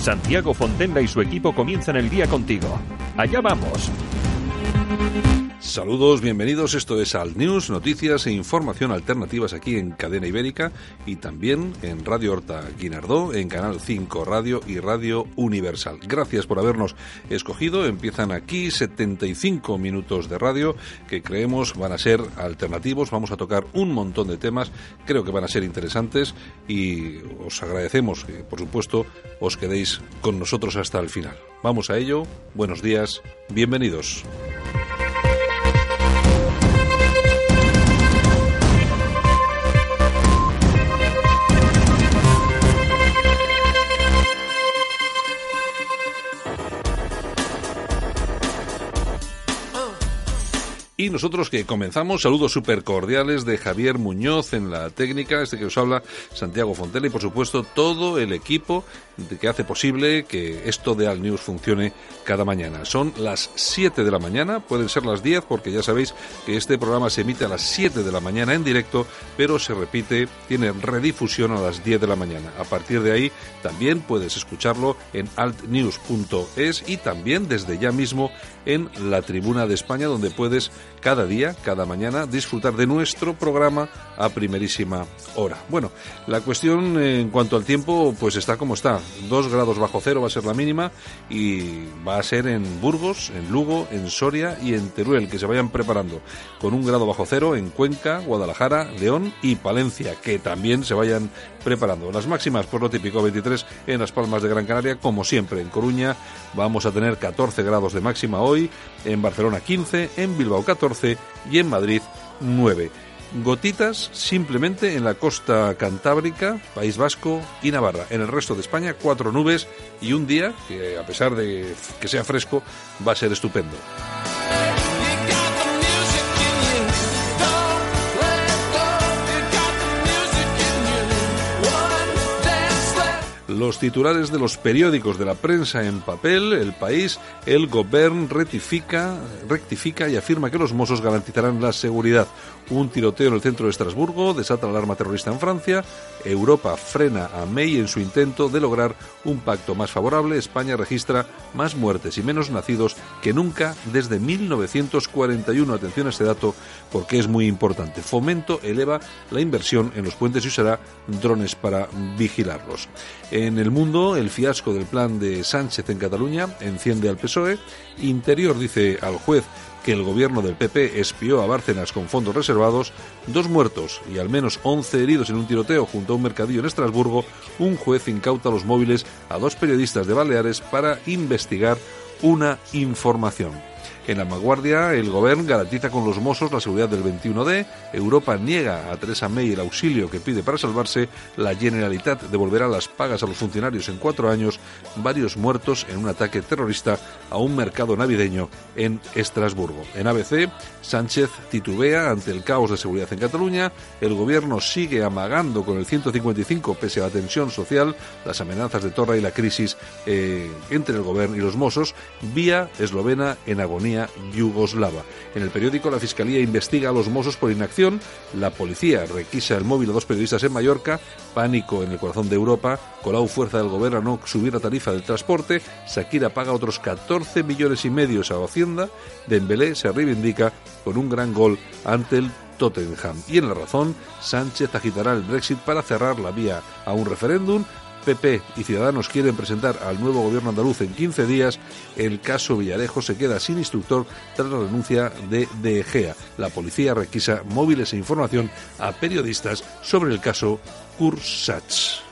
Santiago Fontenla y su equipo comienzan el día contigo. Allá vamos. Saludos, bienvenidos. Esto es Alt News, noticias e información alternativas aquí en Cadena Ibérica y también en Radio Horta Guinardó, en Canal 5 Radio y Radio Universal. Gracias por habernos escogido. Empiezan aquí 75 minutos de radio que creemos van a ser alternativos. Vamos a tocar un montón de temas. Creo que van a ser interesantes y os agradecemos que, por supuesto, os quedéis con nosotros hasta el final. Vamos a ello. Buenos días. Bienvenidos. Y nosotros que comenzamos, saludos súper cordiales de Javier Muñoz en la técnica, este que os habla Santiago Fontela y por supuesto todo el equipo que hace posible que esto de Al News funcione cada mañana. Son las 7 de la mañana, pueden ser las 10 porque ya sabéis que este programa se emite a las 7 de la mañana en directo, pero se repite, tiene redifusión a las 10 de la mañana. A partir de ahí también puedes escucharlo en altnews.es y también desde ya mismo en la Tribuna de España donde puedes cada día, cada mañana, disfrutar de nuestro programa a primerísima hora. Bueno, la cuestión en cuanto al tiempo, pues está como está. Dos grados bajo cero va a ser la mínima y va a ser en Burgos, en Lugo, en Soria y en Teruel, que se vayan preparando. Con un grado bajo cero en Cuenca, Guadalajara, León y Palencia, que también se vayan preparando. Las máximas, por lo típico, 23 en Las Palmas de Gran Canaria, como siempre. En Coruña vamos a tener 14 grados de máxima hoy, en Barcelona 15, en Bilbao 14 y en Madrid 9. Gotitas simplemente en la costa cantábrica, País Vasco y Navarra. En el resto de España, cuatro nubes y un día que, a pesar de que sea fresco, va a ser estupendo. Los titulares de los periódicos de la prensa en papel, El País, el Gobierno rectifica, rectifica y afirma que los Mossos garantizarán la seguridad. Un tiroteo en el centro de Estrasburgo desata la alarma terrorista en Francia. Europa frena a May en su intento de lograr un pacto más favorable. España registra más muertes y menos nacidos que nunca desde 1941. Atención a este dato porque es muy importante. Fomento eleva la inversión en los puentes y usará drones para vigilarlos. En el mundo, el fiasco del plan de Sánchez en Cataluña enciende al PSOE. Interior dice al juez que el gobierno del PP espió a Bárcenas con fondos reservados, dos muertos y al menos 11 heridos en un tiroteo junto a un mercadillo en Estrasburgo, un juez incauta los móviles a dos periodistas de Baleares para investigar una información. En la vanguardia, el Gobierno garantiza con los Mossos la seguridad del 21D. Europa niega a Teresa May el auxilio que pide para salvarse. La Generalitat devolverá las pagas a los funcionarios en cuatro años. Varios muertos en un ataque terrorista a un mercado navideño en Estrasburgo. En ABC, Sánchez titubea ante el caos de seguridad en Cataluña. El Gobierno sigue amagando con el 155 pese a la tensión social, las amenazas de Torra y la crisis eh, entre el Gobierno y los Mossos. Vía eslovena en agonía yugoslava. En el periódico, la Fiscalía investiga a los Mossos por inacción, la policía requisa el móvil a dos periodistas en Mallorca, pánico en el corazón de Europa, Colau fuerza del gobierno a no subir la tarifa del transporte, Shakira paga otros 14 millones y medio a Hacienda, Dembélé se reivindica con un gran gol ante el Tottenham. Y en la razón, Sánchez agitará el Brexit para cerrar la vía a un referéndum PP y Ciudadanos quieren presentar al nuevo gobierno andaluz en 15 días, el caso Villarejo se queda sin instructor tras la renuncia de De Egea. La policía requisa móviles e información a periodistas sobre el caso Kursach.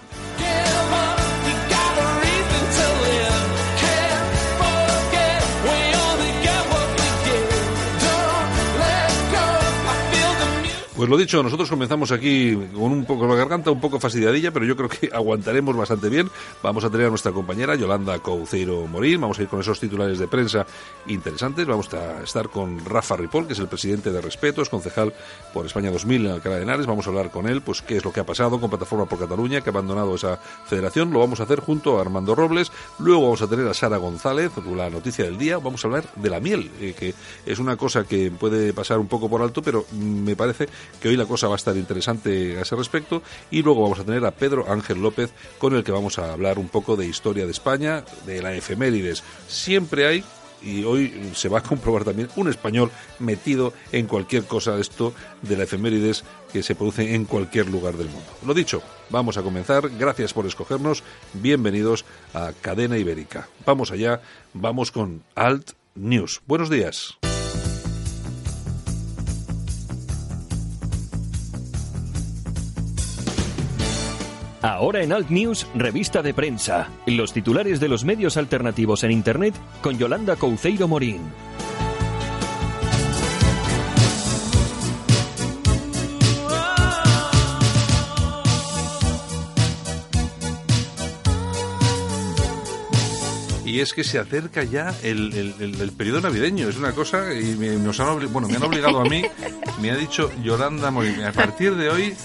Pues lo dicho, nosotros comenzamos aquí con un poco la garganta un poco fastidiadilla, pero yo creo que aguantaremos bastante bien. Vamos a tener a nuestra compañera Yolanda Couceiro Morín, vamos a ir con esos titulares de prensa interesantes, vamos a estar con Rafa Ripoll, que es el presidente de Respeto, es concejal por España 2000 en Alcalá de Henares, vamos a hablar con él, pues qué es lo que ha pasado con Plataforma por Cataluña, que ha abandonado esa federación, lo vamos a hacer junto a Armando Robles, luego vamos a tener a Sara González, la noticia del día, vamos a hablar de la miel, eh, que es una cosa que puede pasar un poco por alto, pero me parece que hoy la cosa va a estar interesante a ese respecto. Y luego vamos a tener a Pedro Ángel López, con el que vamos a hablar un poco de historia de España, de la efemérides. Siempre hay y hoy se va a comprobar también un español metido en cualquier cosa de esto de la efemérides que se produce en cualquier lugar del mundo. Lo dicho, vamos a comenzar. Gracias por escogernos. Bienvenidos a Cadena Ibérica. Vamos allá, vamos con Alt News. Buenos días. Ahora en Alt News, revista de prensa. Los titulares de los medios alternativos en Internet con Yolanda Couceiro Morín. y es que se acerca ya el, periodo navideño. Es una cosa, y me, nos bueno, me han obligado a mí, me ha dicho Yolanda Morín, a partir de hoy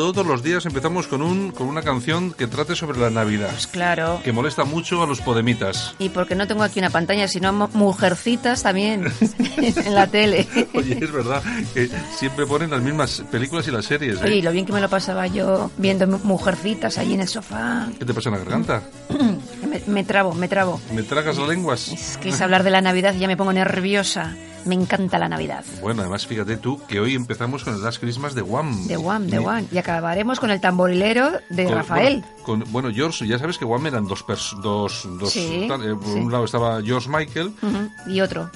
todos los días empezamos con, un, con una canción que trate sobre la Navidad. Pues claro. Que molesta mucho a los podemitas. Y porque no tengo aquí una pantalla, sino mujercitas también en la tele. Oye, es verdad que siempre ponen las mismas películas y las series. ¿eh? Oye, lo bien que me lo pasaba yo viendo mujercitas ahí en el sofá. ¿Qué te pasa en la garganta? me, me trabo, me trabo. ¿Me tragas las lenguas? Es que es hablar de la Navidad y ya me pongo nerviosa. Me encanta la Navidad. Bueno, además fíjate tú que hoy empezamos con el Last Christmas de Wham. De Wham, de Wham. Y acabaremos con el tamborilero de Rafael. Bueno, con, bueno, George, ya sabes que Wham eran dos... dos, dos eh, por un lado estaba George Michael. Y otro.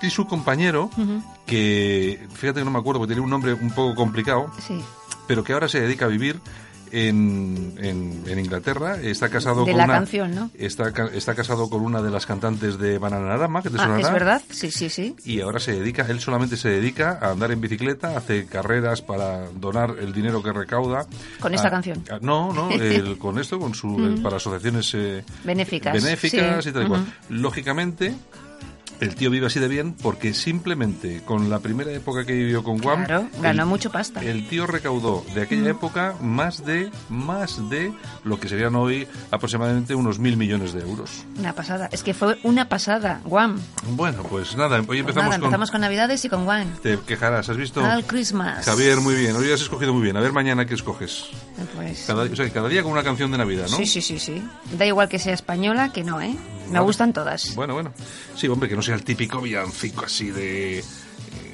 Y su compañero, que fíjate que no me acuerdo porque tiene un nombre un poco complicado. Sí. Pero que ahora se dedica a vivir en, en, Inglaterra. Está casado con la una, canción, ¿no? Está, está casado con una de las cantantes de Bananarama, que te ah, ¿Es verdad? Sí, sí, sí. Y ahora se dedica, él solamente se dedica a andar en bicicleta, hace carreras para donar el dinero que recauda. ¿Con esta canción? no, no, con esto, con su, para asociaciones eh, benéficas, benéficas y tal y cual. Lógicamente, el tío vive así de bien porque simplemente con la primera época que vivió con Guam ganó mucho pasta. El tío recaudó de aquella época más de más de lo que serían hoy aproximadamente unos mil millones de euros. Una pasada, es que fue una pasada, Guam. Bueno, pues nada, hoy pues empezamos, con, con Navidades y con Guam. Te quejarás, ¿has visto? Al Christmas. Javier, muy bien, hoy has escogido muy bien. A ver mañana qué escoges. Pues... Cada, o sea, cada día con una canción de Navidad, ¿no? Sí, sí, sí, sí. Da igual que sea española que no, ¿eh? Me gustan todas. Bueno, bueno. Sí, hombre, que no sea el típico villancico así de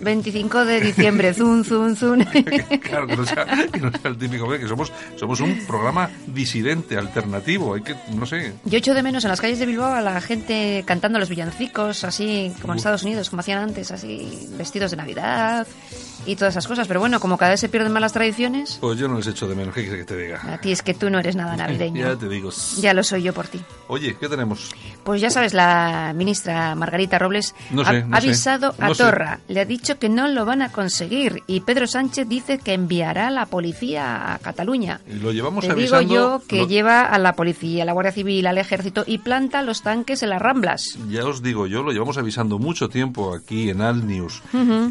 25 de diciembre, zun, zun, zun. claro, que no, sea, el típico, que somos, somos un programa disidente, alternativo, hay que, no sé. Yo echo de menos en las calles de Bilbao a la gente cantando los villancicos, así como en Estados Unidos, como hacían antes, así vestidos de Navidad y todas esas cosas. Pero bueno, como cada vez se pierden más las tradiciones... Pues yo no les echo de menos, ¿qué quieres que te diga? A ti es que tú no eres nada navideño. ya te digo. Ya lo soy yo por ti. Oye, ¿qué tenemos? Pues ya sabes, la ministra Margarita Robles ha avisado a Torra, le ha dicho que no lo van a conseguir y Pedro Sánchez dice que enviará a la policía a Cataluña. Y lo llevamos Te digo yo que lleva a la policía, a la Guardia Civil, al Ejército y planta los tanques en las Ramblas. Ya os digo yo, lo llevamos avisando mucho tiempo aquí en Al News.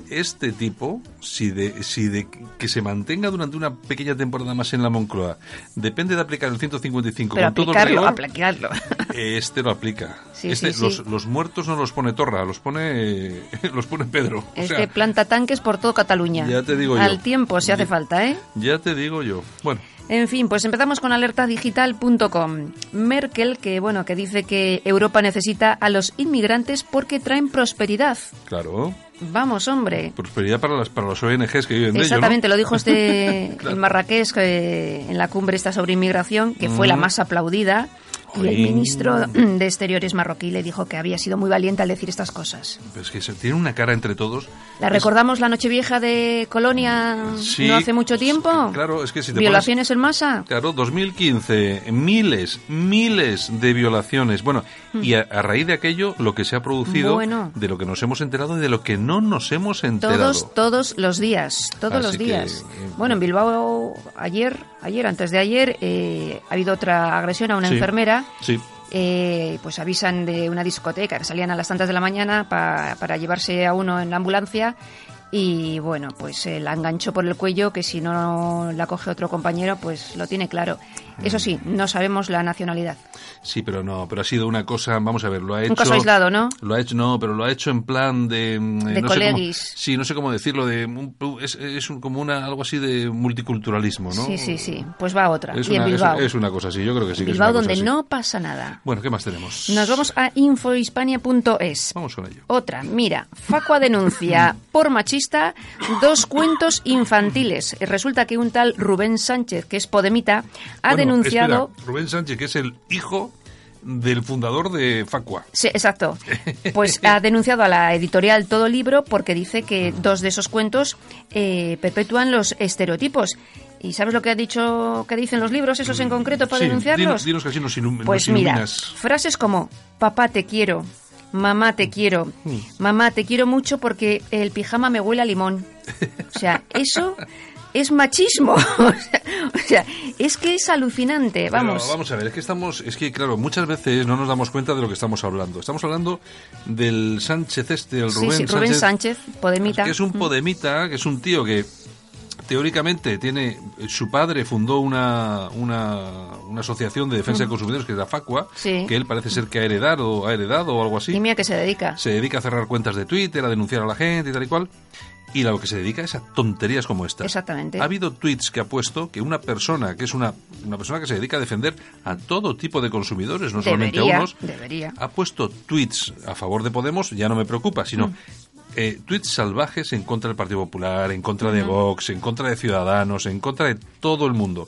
Este tipo, si de, si de que se mantenga durante una pequeña temporada más en la Moncloa, depende de aplicar el 155 Pero con aplicarlo, todo aplicarlo. Este lo aplica. este, los, los, muertos no los pone Torra, los pone los pone Pedro. Este planta tanques por todo Cataluña. Ya te digo Al tiempo, si hace falta, ¿eh? Ya te digo yo. Bueno. En fin, pues empezamos con alertadigital.com. Merkel, que bueno, que dice que Europa necesita a los inmigrantes porque traen prosperidad. Claro. Vamos, hombre. Prosperidad para las para los ONGs que viven de Exactamente, lo dijo este en Marrakech en la cumbre esta sobre inmigración, que fue la más aplaudida Y el ministro de Exteriores marroquí le dijo que había sido muy valiente al decir estas cosas. Pues que se tiene una cara entre todos. ¿La recordamos la Nochevieja de Colonia no hace mucho tiempo? Claro, es que si te ¿Violaciones en masa? Claro, 2015, miles, miles de violaciones. Bueno, y a, raíz de aquello, lo que se ha producido, de lo que nos hemos enterado y de lo que no nos hemos enterado. Todos, todos los días, todos los días. Eh, bueno, en Bilbao ayer, ayer, antes de ayer, eh, ha habido otra agresión a una enfermera. Sí. Eh, pues avisan de una discoteca que salían a las tantas de la mañana para llevarse a uno en la ambulancia y bueno, pues la enganchó por el cuello que si no la coge otro compañero pues lo tiene claro. Eso sí, no sabemos la nacionalidad. Sí, pero no, pero ha sido una cosa, vamos a ver, lo ha hecho... Un caso aislado, ¿no? Lo ha hecho, no, pero lo ha hecho en plan de... Mm, de no sí, no sé cómo decirlo, de es, es como una, algo así de multiculturalismo, ¿no? Sí, sí, sí, pues va otra, es y una, en Bilbao. Es, una cosa así, yo creo que sí. Bilbao que donde no pasa nada. Bueno, ¿qué más tenemos? Nos vamos a infohispania.es. Vamos con ello. Otra, mira, Facua denuncia por dos cuentos infantiles. Resulta que un tal Rubén Sánchez, que es podemita, ha denunciado... Rubén Sánchez, que es el hijo del fundador de Facua. Sí, exacto. Pues ha denunciado a la editorial Todo Libro porque dice que dos de esos cuentos eh, perpetúan los estereotipos. ¿Y sabes lo que ha dicho, que dicen los libros esos en concreto para denunciarlos? Dinos, que así nos, pues mira, frases como papá te quiero, mamá te quiero, mm. mamá te quiero mucho porque el pijama me huele a limón. O sea, eso es machismo. o, sea, es que es alucinante, vamos. vamos a ver, es que estamos, es que claro, muchas veces no nos damos cuenta de lo que estamos hablando. Estamos hablando del Sánchez este, el Rubén, sí, Rubén Sánchez, Podemita. Que es un Podemita, que es un tío que teóricamente tiene su padre fundó una, una, asociación de defensa de consumidores que es la Facua que él parece ser que ha heredado ha heredado o algo así y mira que se dedica se dedica a cerrar cuentas de Twitter a denunciar a la gente y tal y cual y a lo que se dedica es a tonterías como estas. Exactamente. Ha habido tweets que ha puesto que una persona que es una, una persona que se dedica a defender a todo tipo de consumidores, no solamente a unos, debería. ha puesto tweets a favor de Podemos, ya no me preocupa, sino mm. Eh, tweets salvajes en contra del Partido Popular, en contra de Vox, en contra de Ciudadanos, en contra de todo el mundo.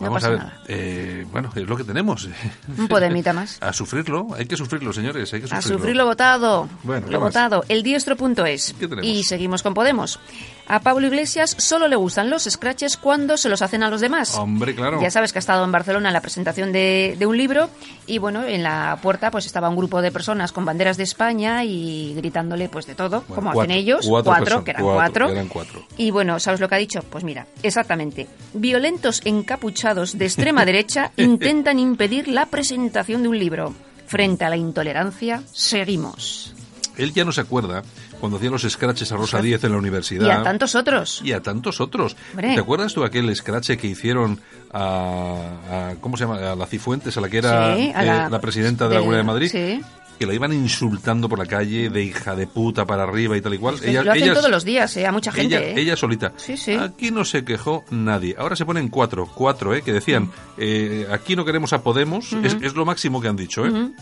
Vamos a ver, eh, bueno, es lo que tenemos. Un podemita más. A sufrirlo, hay que sufrirlo, señores, hay que sufrirlo. A sufrirlo votado. Bueno, lo votado. El diestro.es. Y seguimos con Podemos. A Pablo Iglesias solo le gustan los scratches cuando se los hacen a los demás. Hombre, claro. Ya sabes que ha estado en Barcelona en la presentación de, un libro y bueno, en la puerta pues estaba un grupo de personas con banderas de España y gritándole pues de todo, como hacen ellos, cuatro, que eran cuatro, eran cuatro. Y bueno, ¿sabes lo que ha dicho? Pues mira, exactamente. Violentos encapuchados de extrema derecha intentan impedir la presentación de un libro. Frente a la intolerancia, seguimos. Él ya no se acuerda cuando hacía los scratches a Rosa Díez en la universidad. Y a tantos otros. Y a tantos otros. ¿Te acuerdas tú aquel scratch que hicieron a, ¿cómo se llama? A la Cifuentes, a la que era eh, la, presidenta de, la Comunidad de Madrid? Sí que la iban insultando por la calle de hija de puta para arriba y tal y cual. ella, lo hacen todos los días, eh, a mucha gente. Ella, eh. ella solita. Sí, sí. Aquí no se quejó nadie. Ahora se ponen cuatro, cuatro, ¿eh? Que decían, mm. eh, aquí no queremos a Podemos, es, lo máximo que han dicho, ¿eh?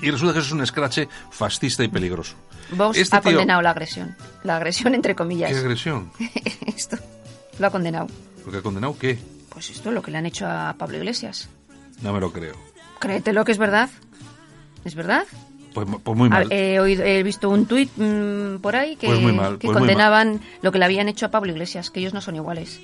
Y resulta que eso es un escrache fascista y peligroso. Vox este ha condenado la agresión. La agresión entre comillas. ¿Qué agresión? esto. Lo ha condenado. ¿Lo que ha condenado qué? Pues esto, lo que le han hecho a Pablo Iglesias. No me lo creo. Créetelo que es verdad. ¿Es verdad? Pues, pues, muy mal. he, visto un tuit mm, por ahí que, pues que pues condenaban lo que le habían hecho a Pablo Iglesias, que ellos no son iguales.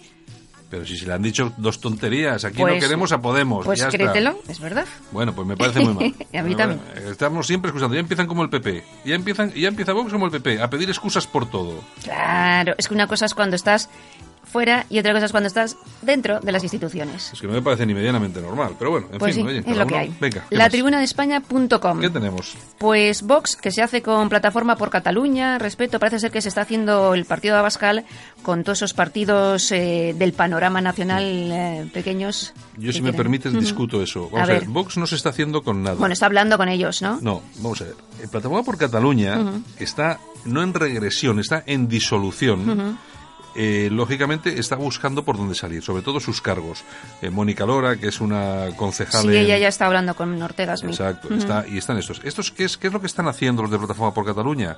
Pero si se le han dicho dos tonterías, aquí no queremos a Podemos. Pues créetelo, es verdad. Bueno, pues me parece muy mal. a mí también. Estamos siempre escuchando, ya empiezan como el PP, ya empiezan, ya empieza Vox como el PP, a pedir excusas por todo. Claro, es que una cosa es cuando estás fuera y otra cosa es cuando estás dentro de las instituciones. Es que no me parece ni medianamente normal, pero bueno, en pues fin, sí, es lo que hay. Venga, la tribuna de España.com. ¿Qué tenemos? Pues Vox, que se hace con Plataforma por Cataluña, respeto, parece ser que se está haciendo el partido de Abascal con todos esos partidos eh, del panorama nacional eh, pequeños. Yo, si me permites, discuto eso. Vamos a, ver. Vox no se está haciendo con nada. Bueno, está hablando con ellos, ¿no? No, vamos a ver. Plataforma por Cataluña está no en regresión, está en disolución eh, lógicamente está buscando por dónde salir, sobre todo sus cargos. Eh, Mónica Lora, que es una concejal. Sí, ella ya está hablando con Ortega Smith. Exacto, está, y están estos. ¿Estos qué es, qué es lo que están haciendo los de Plataforma por Cataluña?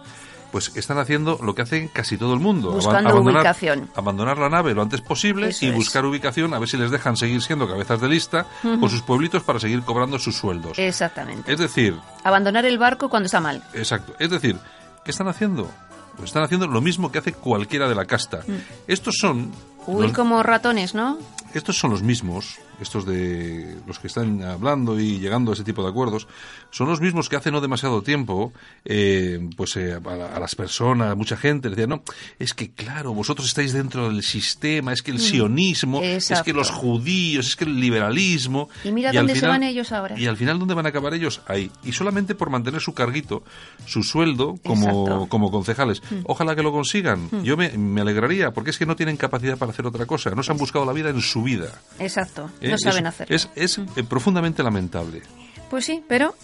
Pues están haciendo lo que hacen casi todo el mundo. Buscando abandonar, ubicación. Abandonar la nave lo antes posible Eso y es. buscar ubicación, a ver si les dejan seguir siendo cabezas de lista con sus pueblitos para seguir cobrando sus sueldos. Exactamente. Es decir, Abandonar el barco cuando está mal. Exacto. Es decir, ¿qué están haciendo? Pues están haciendo lo mismo que hace cualquiera de la casta. Estos son. Uy, los- como ratones, ¿no? estos son los mismos, estos de los que están hablando y llegando a ese tipo de acuerdos, son los mismos que hace no demasiado tiempo, eh, pues eh, a, la- a las personas, a mucha gente, decían, no, es que claro, vosotros estáis dentro del sistema, es que el sionismo, es que Mm. Los judíos, es que el liberalismo. Y mira dónde se van ellos ahora. Y al final, ¿dónde van a acabar ellos? Ahí. Y solamente por mantener su carguito, su sueldo como, Exacto. Mm. como concejales. Ojalá que lo consigan. Yo me, me alegraría, porque es que no tienen capacidad para hacer otra cosa. No se han buscado la vida en su vida. Exacto. ¿Eh? No saben es, hacerlo. Es, es, eh, profundamente lamentable. Pues sí, pero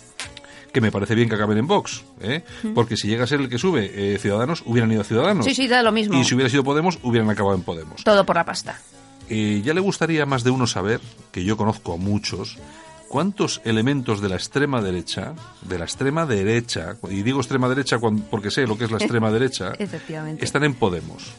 Que me parece bien que acaben en Vox. ¿eh? Porque si llega a ser el que sube eh, Ciudadanos, hubieran ido a Ciudadanos. sí, sí, da lo mismo. Y si hubiera sido Podemos, hubieran acabado en Podemos. Todo por la pasta. Eh, ya le gustaría más de uno saber, que yo conozco a muchos, cuántos elementos de la extrema derecha, de la extrema derecha, y digo extrema derecha porque sé lo que es la extrema derecha, Efectivamente. están en Podemos.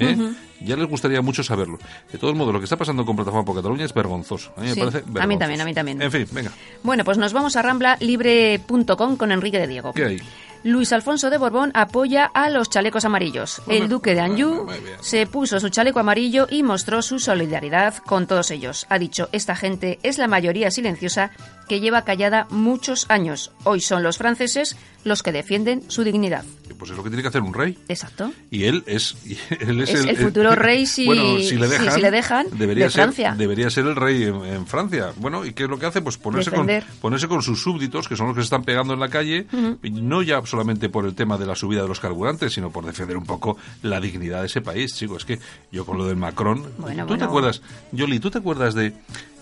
¿Eh? Ya les gustaría mucho saberlo. De todos modos, lo que está pasando con Plataforma por Cataluña es vergonzoso. A mí me parece a mí vergonzoso. también, a mí también. En fin, venga. Bueno, pues nos vamos a ramblalibre.com con Enrique de Diego. ¿Qué hay? Luis Alfonso de Borbón apoya a los chalecos amarillos. El duque de Anjou se puso su chaleco amarillo y mostró su solidaridad con todos ellos. Ha dicho, esta gente es la mayoría silenciosa que lleva callada muchos años. Hoy son los franceses los que defienden su dignidad. Pues es lo que tiene que hacer un rey. Exacto. Y él es, y él es, Es el futuro rey si- bueno, si le dejan, si le dejan, debería de ser, Francia. Debería ser el rey en, en Francia. Bueno, ¿y qué es lo que hace? Pues ponerse con, ponerse con sus súbditos, que son los que se están pegando en la calle, no ya solamente por el tema de la subida de los carburantes, sino por defender un poco la dignidad de ese país, chicos. Es que yo con lo del Macron... Bueno, ¿Tú te acuerdas, Yoli, tú te acuerdas de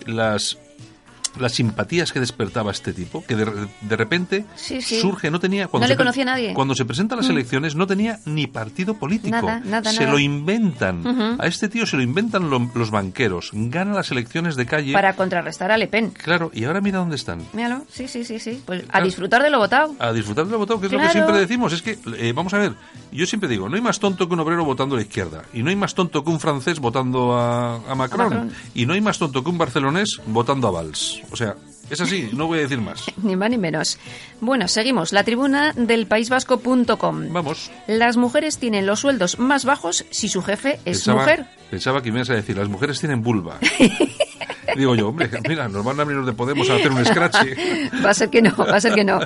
las las simpatías que despertaba este tipo, que de, de repente Sí, sí. surge, no tenía... No se le conocía a nadie. Mm. Cuando se presenta a las elecciones no tenía ni partido político. Nada, nada, se nada. lo inventan. A este tío se lo inventan lo- los banqueros. Gana las elecciones de calle. Para contrarrestar a Le Pen. Claro, y ahora mira dónde están. Míralo, sí, sí, sí, sí. Pues a disfrutar de lo votado. A disfrutar del votado, que es lo que siempre decimos. Es que, eh, vamos a ver, yo siempre digo, no hay más tonto que un obrero votando a la izquierda. Y no hay más tonto que un francés votando a, a Macron. Macron. Y no hay más tonto que un barcelonés votando a Valls. O sea, es así, no voy a decir más. Ni más ni menos. Bueno, seguimos. La tribuna del paisvasco.com. Vamos. Las mujeres tienen los sueldos más bajos si su jefe es Pensaba, mujer. pensaba que me ibas a decir, las mujeres tienen vulva. Digo yo, hombre, mira, nos van a venir los de Podemos a hacer un scratch. Va a ser que no, va a ser que no.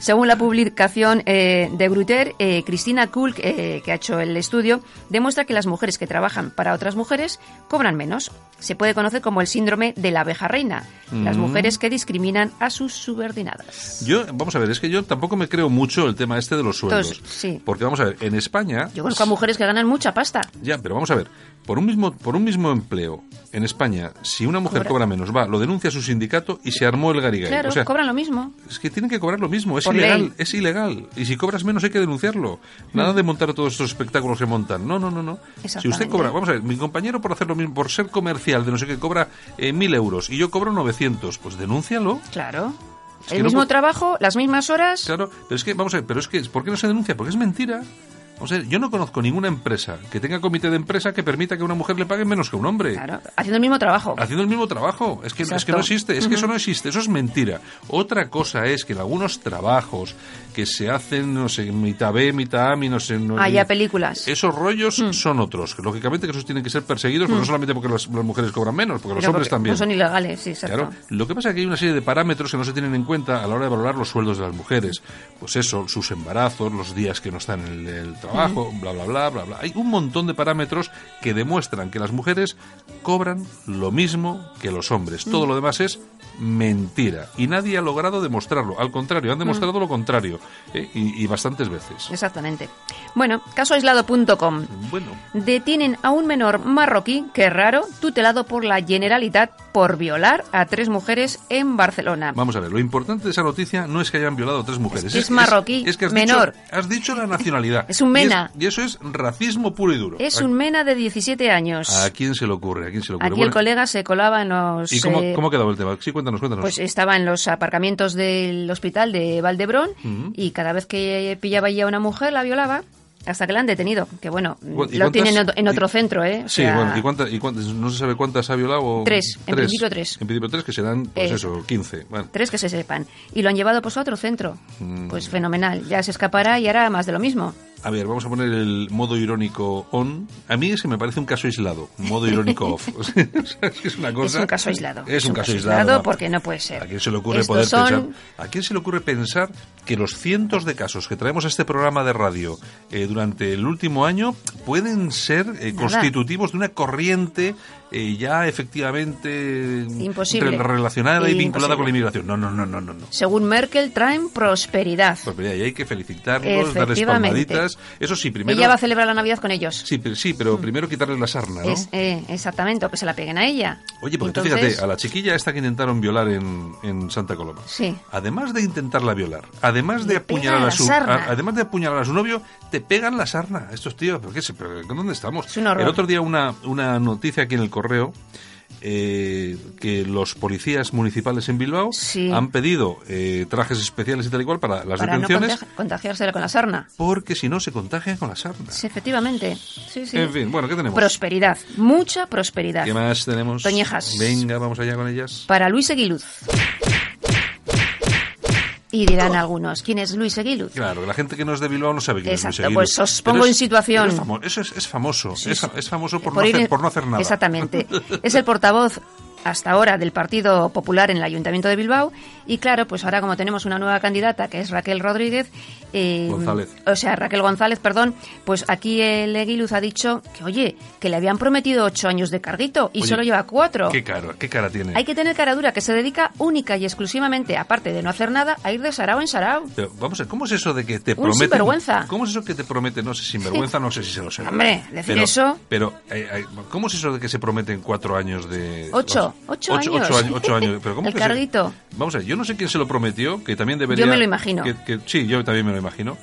Según la publicación eh, de Gruter, eh, Cristina Kulk, eh, que ha hecho el estudio, demuestra que las mujeres que trabajan para otras mujeres cobran menos. Se puede conocer como el síndrome de la abeja reina, las mujeres que discriminan a sus subordinadas. Yo, vamos a ver, es que yo tampoco me creo mucho el tema este de los sueldos. Entonces, sí. Porque vamos a ver, en España... Yo conozco a mujeres que ganan mucha pasta. Ya, pero vamos a ver, por un mismo, por un mismo empleo en España, si una mujer Cobra. cobra menos, va, lo denuncia a su sindicato y se armó el garigay. Claro, o sea, cobran lo mismo. es que tienen que cobrar lo mismo, es Por ilegal, ley. es ilegal. Y si cobras menos hay que denunciarlo. Nada de montar todos estos espectáculos que montan. No, no, no, no. Si usted cobra, vamos a ver, mi compañero por hacer lo mismo, por ser comercial de no sé qué, cobra eh, mil euros y yo cobro 900, pues denúncialo. Claro. Es que el mismo trabajo, las mismas horas. Claro, pero es que, vamos a ver, pero es que, ¿por qué no se denuncia? Porque es mentira. A ver, yo no conozco ninguna empresa que tenga comité de empresa que permita que a una mujer le pague menos que a un hombre. Claro, haciendo el mismo trabajo. Haciendo el mismo trabajo. Es que, es que no existe, es que eso no existe, eso es mentira. Otra cosa es que en algunos trabajos que se hacen, no sé, mitad B, mitad A, no sé... No, Ah, ya películas. Esos rollos Mm. son otros. que Lógicamente que esos tienen que ser perseguidos, pero no solamente porque las, las mujeres cobran menos, porque los Pero hombres porque también. No son ilegales, sí, exacto. Claro, lo que pasa es que hay una serie de parámetros que no se tienen en cuenta a la hora de valorar los sueldos de las mujeres. Pues eso, sus embarazos, los días que no están en el, el trabajo, bla, bla, bla, bla, bla. Hay un montón de parámetros que demuestran que las mujeres cobran lo mismo que los hombres. Todo lo demás es mentira. Y nadie ha logrado demostrarlo. Al contrario, han demostrado lo contrario. ¿Eh? y, y bastantes veces. Exactamente. Bueno, casoaislado.com. Bueno, Detienen a un menor marroquí, que raro, tutelado por la Generalitat por violar a tres mujeres en Barcelona. vamos a ver, lo importante de esa noticia no es que hayan violado a tres mujeres. que es marroquí, es que has menor. Dicho, has dicho la nacionalidad. Es un mena. Y, es- y eso es racismo puro y duro. Es ¿A- un mena de 17 años. ¿A quién se le ocurre? ¿A quién se le ocurre? Aquí Bueno, el colega se colaba en los... ¿Y cómo, eh, cómo ha quedado el tema? Sí, cuéntanos, cuéntanos. Pues estaba en los aparcamientos del hospital de Valdebrón Ujú. Y cada vez que pillaba ya a una mujer la violaba hasta que la han detenido. Que bueno, ¿Y lo cuántas- tienen en otro- y- centro, ¿eh? O Sí, sea, bueno, ¿y cuántas, y cuántas- no se sabe cuántas ha violado? Tres, en principio tres. En principio tres, que serán, pues Eh, eso, 15. Bueno, Tres que se sepan. Y lo han llevado pues a otro centro. Mm. Pues fenomenal. Ya se escapará y hará más de lo mismo. A ver, vamos a poner el modo irónico on. A mí es que me parece un caso aislado, modo irónico off. O sea, es una cosa... es un caso aislado. Es, un caso aislado. porque no puede ser. ¿A quién se le ocurre Estos poder son- pensar? ¿A quién se le ocurre pensar que los cientos de casos que traemos a este programa de radio eh, durante el último año pueden ser eh, constitutivos de una corriente eh, ya efectivamente Imposible. relacionada y vinculada con la inmigración? No, no, no, no, no. no. Según Merkel, traen prosperidad. Mira, y hay que felicitarlos, darles palmaditas. Eso sí, primero. Ella va a celebrar la Navidad con ellos. Sí, pero, sí, pero primero quitarles la sarna, ¿no? Es, eh, exactamente, o que se la peguen a ella. Oye, porque tú fíjate, a la chiquilla esta que intentaron violar en, en Santa Coloma. Sí. Además de intentarla violar, además de apuñalar a su, a- además de apuñalar a su novio, te pegan la sarna. Estos tíos, ¿pero qué pero ¿dónde estamos? Es un. El otro día una, una noticia aquí en el correo eh, que los policías municipales en Bilbao Sí. han pedido eh, trajes especiales y tal y cual para las para no detenciones contagi- contagiársela con la sarna. porque si no se contagian con la sarna. Sí, efectivamente. Sí, sí. En fin, bueno, ¿qué tenemos? Prosperidad, mucha prosperidad. ¿Qué más tenemos? Toñejas. Venga, vamos allá con ellas. Para Luis Eguiluz. Y dirán algunos, ¿quién es Luis Eguiluz? Claro, la gente que no es de Bilbao no sabe quién Exacto, es Luis Aguiluz. pues os Pero pongo es- en situación. es famo- es, es famoso. Sí, es, sí. es famoso por, Por no ir- hacer, por no hacer nada. Exactamente. Es el portavoz hasta ahora del Partido Popular en el Ayuntamiento de Bilbao y claro, pues ahora como tenemos una nueva candidata que es Raquel Rodríguez, eh, González. o sea, Raquel González, perdón, pues aquí el Eguiluz ha dicho que oye, que le habían prometido ocho años de carguito y Oye, solo lleva cuatro. ¿Qué cara, qué cara tiene? Hay que tener cara dura, que se dedica única y exclusivamente, aparte de no hacer nada, a ir de sarao en sarao. Pero vamos a ver, ¿cómo es eso de que te Un prometen? sinvergüenza. ¿Cómo es eso que te prometen? No sé, sinvergüenza, no sé si se lo sé. Hombre, decir pero, eso- Pero, eh, eh, ¿cómo es eso de que se prometen cuatro años de. Ocho, ocho años. Ocho, años. ocho años. Pero ¿cómo El que se- carguito. Vamos a ver, yo no sé quién se lo prometió, que también debería. Yo me lo imagino. que- que- sí, yo también me lo imagino.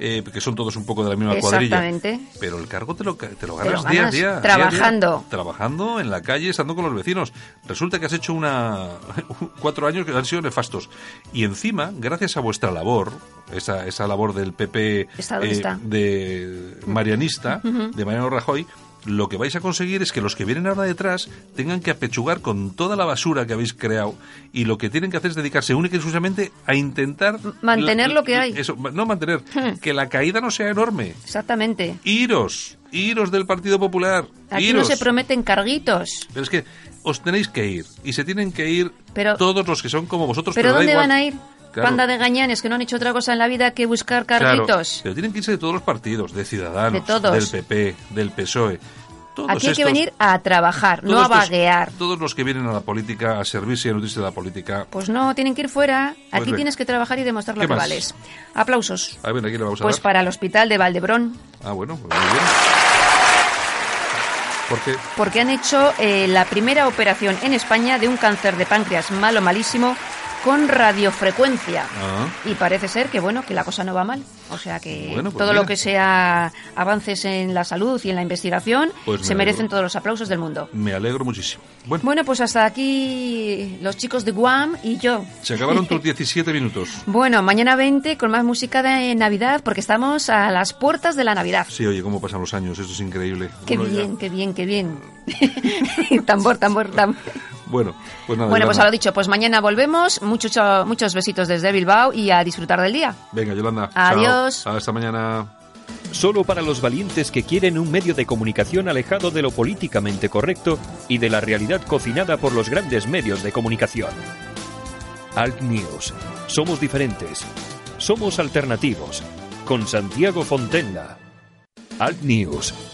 eh, que son todos un poco de la misma cuadrilla. Exactamente. Pero el cargo te lo, te lo Te ganas día a día. día a día. trabajando. trabajando en la calle, estando con los vecinos. Resulta que has hecho una cuatro años que han sido nefastos. Y encima, gracias a vuestra labor, esa, esa labor del PP ¿Está dónde está? de Marianista, de Mariano Rajoy, lo que vais a conseguir es que los que vienen ahora detrás tengan que apechugar con toda la basura que habéis creado y lo que tienen que hacer es dedicarse única y exclusivamente a intentar Mantener la- lo que hay. Eso, no mantener, Hmm. que la caída no sea enorme. Exactamente. Iros, iros del Partido Popular. Aquí iros. no se prometen carguitos. Pero es que os tenéis que ir. Y se tienen que ir Pero- todos los que son como vosotros. ¿Pero da dónde van a ir? Claro. Panda de gañanes que no han hecho otra cosa en la vida que buscar Claro, carguitos. pero tienen que irse de todos los partidos, de Ciudadanos, De todos. del PP, del PSOE. Todos Aquí hay que venir a trabajar, no a estos- vaguear. todos los que vienen a la política, a servirse y a nutrirse de la política. Pues no, tienen que ir fuera. Aquí Pues venga. tienes que trabajar y demostrar lo ¿Qué que más? vales. Aplausos. A ver, aquí le vamos a Pues dar. para el hospital de Valdebrón, Ah, bueno, pues muy bien. Porque porque han hecho eh, la primera operación en España de un cáncer de páncreas malo, malísimo, con radiofrecuencia. Ah. Y parece ser que bueno, que la cosa no va mal. O sea que Bueno, pues todo mira. lo que sea avances en la salud y en la investigación Pues me se merecen todos los aplausos del mundo. me alegro muchísimo. Bueno, Bueno, pues hasta aquí los chicos de Guam y yo. se acabaron tus 17 minutos. Bueno, mañana 20 con más música de Navidad porque estamos a las puertas de la Navidad. Sí, oye, cómo pasan los años, esto es increíble. Qué Uno ya- bien, qué bien, qué bien. tambor, tambor, tambor. Bueno, pues nada. Bueno, pues a lo dicho, pues mañana volvemos. Muchos, muchos besitos desde Bilbao y a disfrutar del día. Venga, Yolanda. Adiós. chao. Hasta mañana. Solo para los valientes que quieren un medio de comunicación alejado de lo políticamente correcto y de la realidad cocinada por los grandes medios de comunicación. Alt News. Somos diferentes. Somos alternativos. Con Santiago Fontenla. Alt News.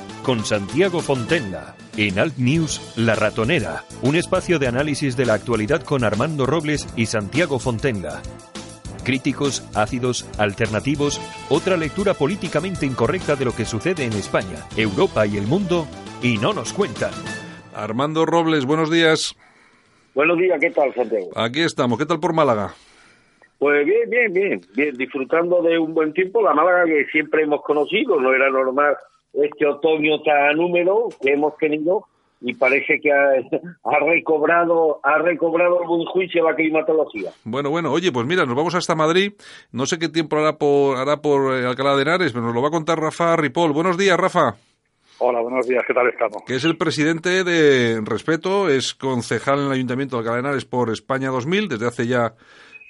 Con Santiago Fontenla. En Alt News, La Ratonera. Un espacio de análisis de la actualidad con Armando Robles y Santiago Fontenla. Críticos, ácidos, alternativos, otra lectura políticamente incorrecta de lo que sucede en España, Europa y el mundo, y no nos cuentan. Armando Robles, buenos días. Buenos días, ¿qué tal, Santiago? Aquí estamos, ¿qué tal por Málaga? Pues bien, bien, bien, bien, disfrutando de un buen tiempo, la Málaga que siempre hemos conocido, no era normal este otoño tan húmedo que hemos tenido y parece que ha, recobrado ha recobrado buen juicio la climatología. Bueno, bueno, oye, pues mira, nos vamos hasta Madrid. No sé qué tiempo hará por hará por eh, Alcalá de Henares, pero nos lo va a contar Rafa Ripoll. Buenos días, Rafa. Hola, buenos días, ¿qué tal estamos? Que es el presidente de Respeto, es concejal en el Ayuntamiento de Alcalá de Henares por España 2000 desde hace ya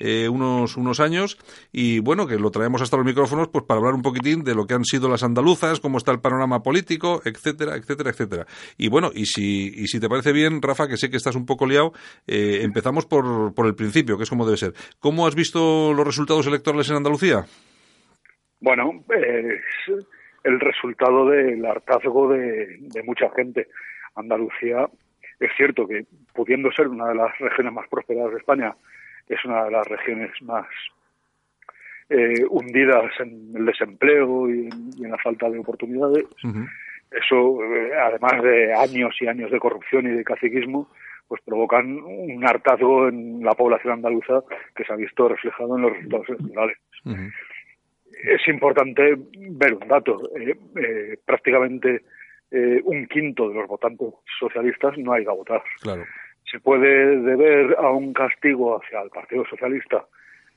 eh, unos, unos años y bueno, que lo traemos hasta los micrófonos pues para hablar un poquitín de lo que han sido las andaluzas, cómo está el panorama político, etcétera, etcétera, etcétera. Y bueno, y si, y si te parece bien, Rafa, que sé que estás un poco liado, eh, empezamos por, por el principio, que es como debe ser. ¿Cómo has visto los resultados electorales en Andalucía? Bueno, es el resultado del hartazgo de, de mucha gente. Andalucía es cierto que pudiendo ser una de las regiones más prósperas de España, es una de las regiones más eh, hundidas en el desempleo y en, la falta de oportunidades. Eso, eh, además de años y años de corrupción y de caciquismo, pues provocan un hartazgo en la población andaluza que se ha visto reflejado en los resultados electorales. Es importante ver un dato. Eh, prácticamente un quinto de los votantes socialistas no ha ido a votar. Claro se puede deber a un castigo hacia el Partido Socialista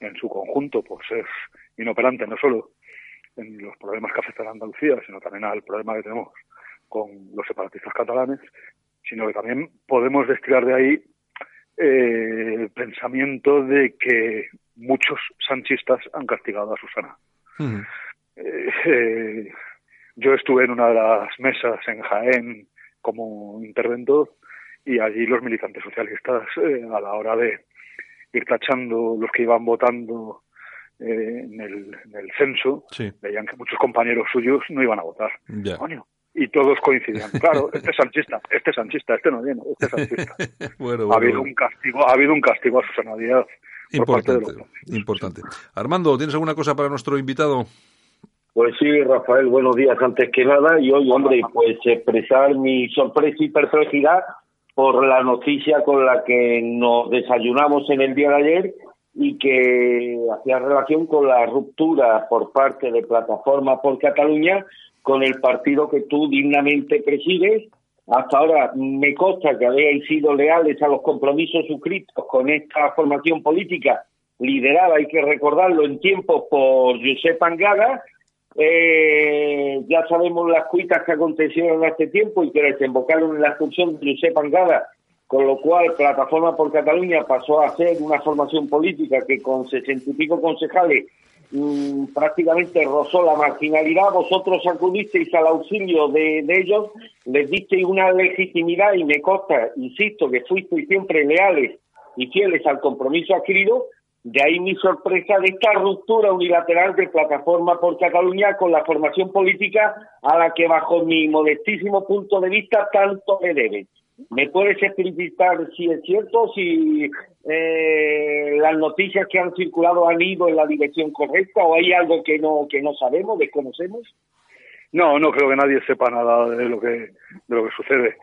en su conjunto por ser inoperante no solo en los problemas que afectan a Andalucía, sino también al problema que tenemos con los separatistas catalanes, sino que también podemos destilar de ahí eh, el pensamiento de que muchos sanchistas han castigado a Susana. Eh, eh, yo estuve en una de las mesas en Jaén como interventor y allí los militantes socialistas eh, a la hora de ir tachando los que iban votando eh, en, el, censo veían que muchos compañeros suyos no iban a votar. y todos coincidían. Claro, este es sanchista, este es sanchista, este no viene, este es sanchista. ha habido un castigo, ha habido un castigo a Susana Díaz. Importante, importante. Armando, ¿tienes alguna cosa para nuestro invitado? Pues sí, Rafael, buenos días antes que nada. Y hoy, hombre, pues expresar mi sorpresa y perplejidad por la noticia con la que nos desayunamos en el día de ayer y que hacía relación con la ruptura por parte de Plataforma por Cataluña con el partido que tú dignamente presides. Hasta ahora me consta que habéis sido leales a los compromisos suscritos con esta formación política liderada, hay que recordarlo, en tiempos por Josep Angada, eh, ya sabemos las cuitas que acontecieron en este tiempo y que desembocaron en la expulsión de Josep Angada, con lo cual Plataforma por Cataluña pasó a ser una formación política que con sesenta y pico concejales mm, prácticamente rozó la marginalidad. Vosotros acudisteis al auxilio de, de ellos, les disteis una legitimidad y me consta, insisto, que fuisteis siempre leales y fieles al compromiso adquirido, de ahí mi sorpresa de esta ruptura unilateral de Plataforma por Cataluña con la formación política a la que bajo mi modestísimo punto de vista tanto me debe. ¿Me puedes explicitar si es cierto, si eh, las noticias que han circulado han ido en la dirección correcta o hay algo que no que no sabemos, desconocemos? No, no creo que nadie sepa nada de lo que de lo que sucede.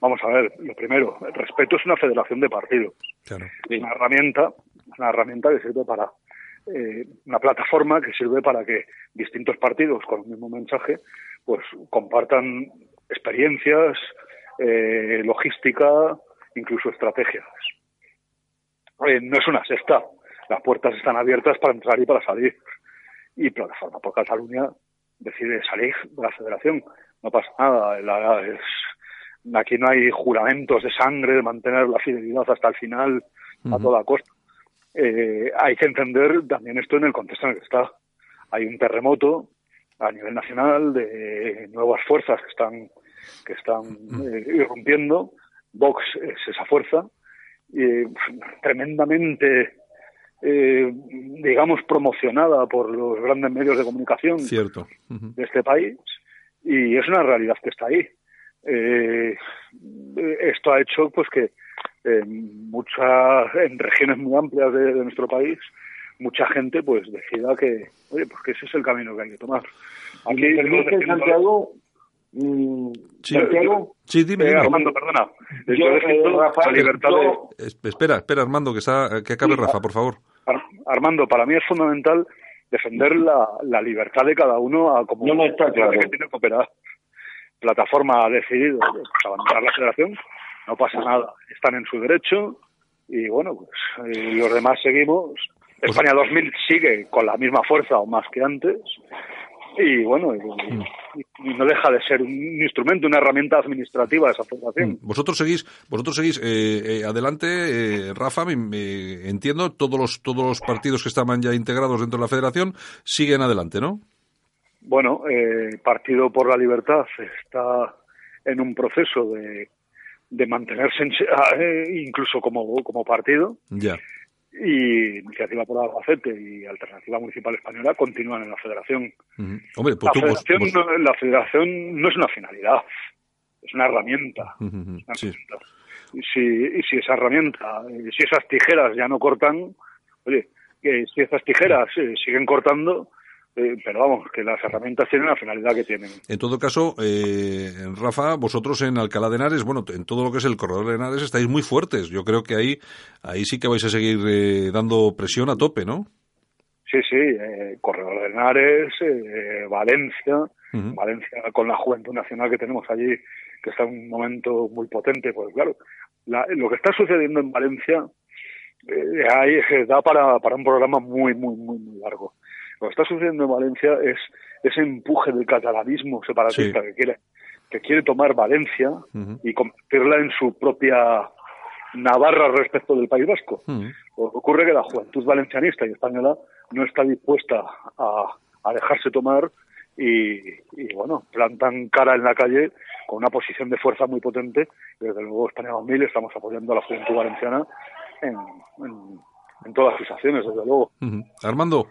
Vamos a ver, lo primero, el respeto es una federación de partidos. Es una herramienta una herramienta que sirve para eh, una plataforma que sirve para que distintos partidos con el mismo mensaje pues compartan experiencias, eh, logística, incluso estrategias. Eh, no es una sexta, las puertas están abiertas para entrar y para salir. Y Plataforma por Cataluña decide salir de la federación. No pasa nada. aquí no hay juramentos de sangre de mantener la fidelidad hasta el final a toda costa eh, hay que entender también esto en el contexto en el que está. Hay un terremoto a nivel nacional de nuevas fuerzas que están que están eh, irrumpiendo. Vox es esa fuerza eh, tremendamente eh, digamos promocionada por los grandes medios de comunicación Cierto. de este país y es una realidad que está ahí. Eh, esto ha hecho pues que en muchas en regiones muy amplias de, de nuestro país mucha gente pues decida que oye pues que ese es el camino que hay que tomar. Aquí permite Santiago mm, Sí, Santiago. Sí, dime, Eh, dime. Armando perdona. Yo, eh, libertad yo- de Espera, espera, Armando, que, está, que acabe Sí, Rafa, por favor. Ar- Armando para mí es fundamental defender la, la libertad de cada uno a como No, no, está claro. que tiene que operar. Plataforma ha decidido pues, abandonar la federación no pasa nada están en su derecho y bueno pues eh, los demás seguimos Pues- España 2000 sigue con la misma fuerza o más que antes y bueno y, y no deja de ser un instrumento una herramienta administrativa de esa federación Mm. Vosotros seguís, vosotros seguís eh, eh, adelante, eh, Rafa, me, me- entiendo, todos los, todos los partidos que estaban ya integrados dentro de la federación siguen adelante, ¿no? Bueno, eh, Partido por la Libertad está en un proceso de, de mantenerse en- eh, incluso como, como partido Ya. y Iniciativa por Albacete y Alternativa Municipal Española continúan en la federación. Hombre, pues La tú, vos- federación, vos- no, la federación no es una finalidad, es una herramienta. Es una sí. herramienta. Y si, y si esa herramienta, si esas tijeras ya no cortan, oye, que si esas tijeras eh, siguen cortando, eh, pero vamos, que las herramientas tienen la finalidad que tienen. En todo caso, eh, Rafa, vosotros en Alcalá de Henares, bueno, en todo lo que es el corredor de Henares estáis muy fuertes. Yo creo que ahí, ahí sí que vais a seguir eh, dando presión a tope, ¿no? Sí, sí, eh, Corredor de Henares, eh, Valencia. Valencia con la juventud nacional que tenemos allí, que está en un momento muy potente, pues claro, la- lo que está sucediendo en Valencia eh, ahí eh, da para, para un programa muy, muy, muy, muy largo. Lo que está sucediendo en Valencia es ese empuje del catalanismo separatista Sí. que quiere que quiere tomar Valencia y convertirla en su propia Navarra respecto del País Vasco. Lo que ocurre que la juventud valencianista y española no está dispuesta a, a dejarse tomar y, y, bueno, plantan cara en la calle con una posición de fuerza muy potente. Y desde luego España 2000 estamos apoyando a la juventud valenciana en, en- en todas sus acciones, desde luego. Armando,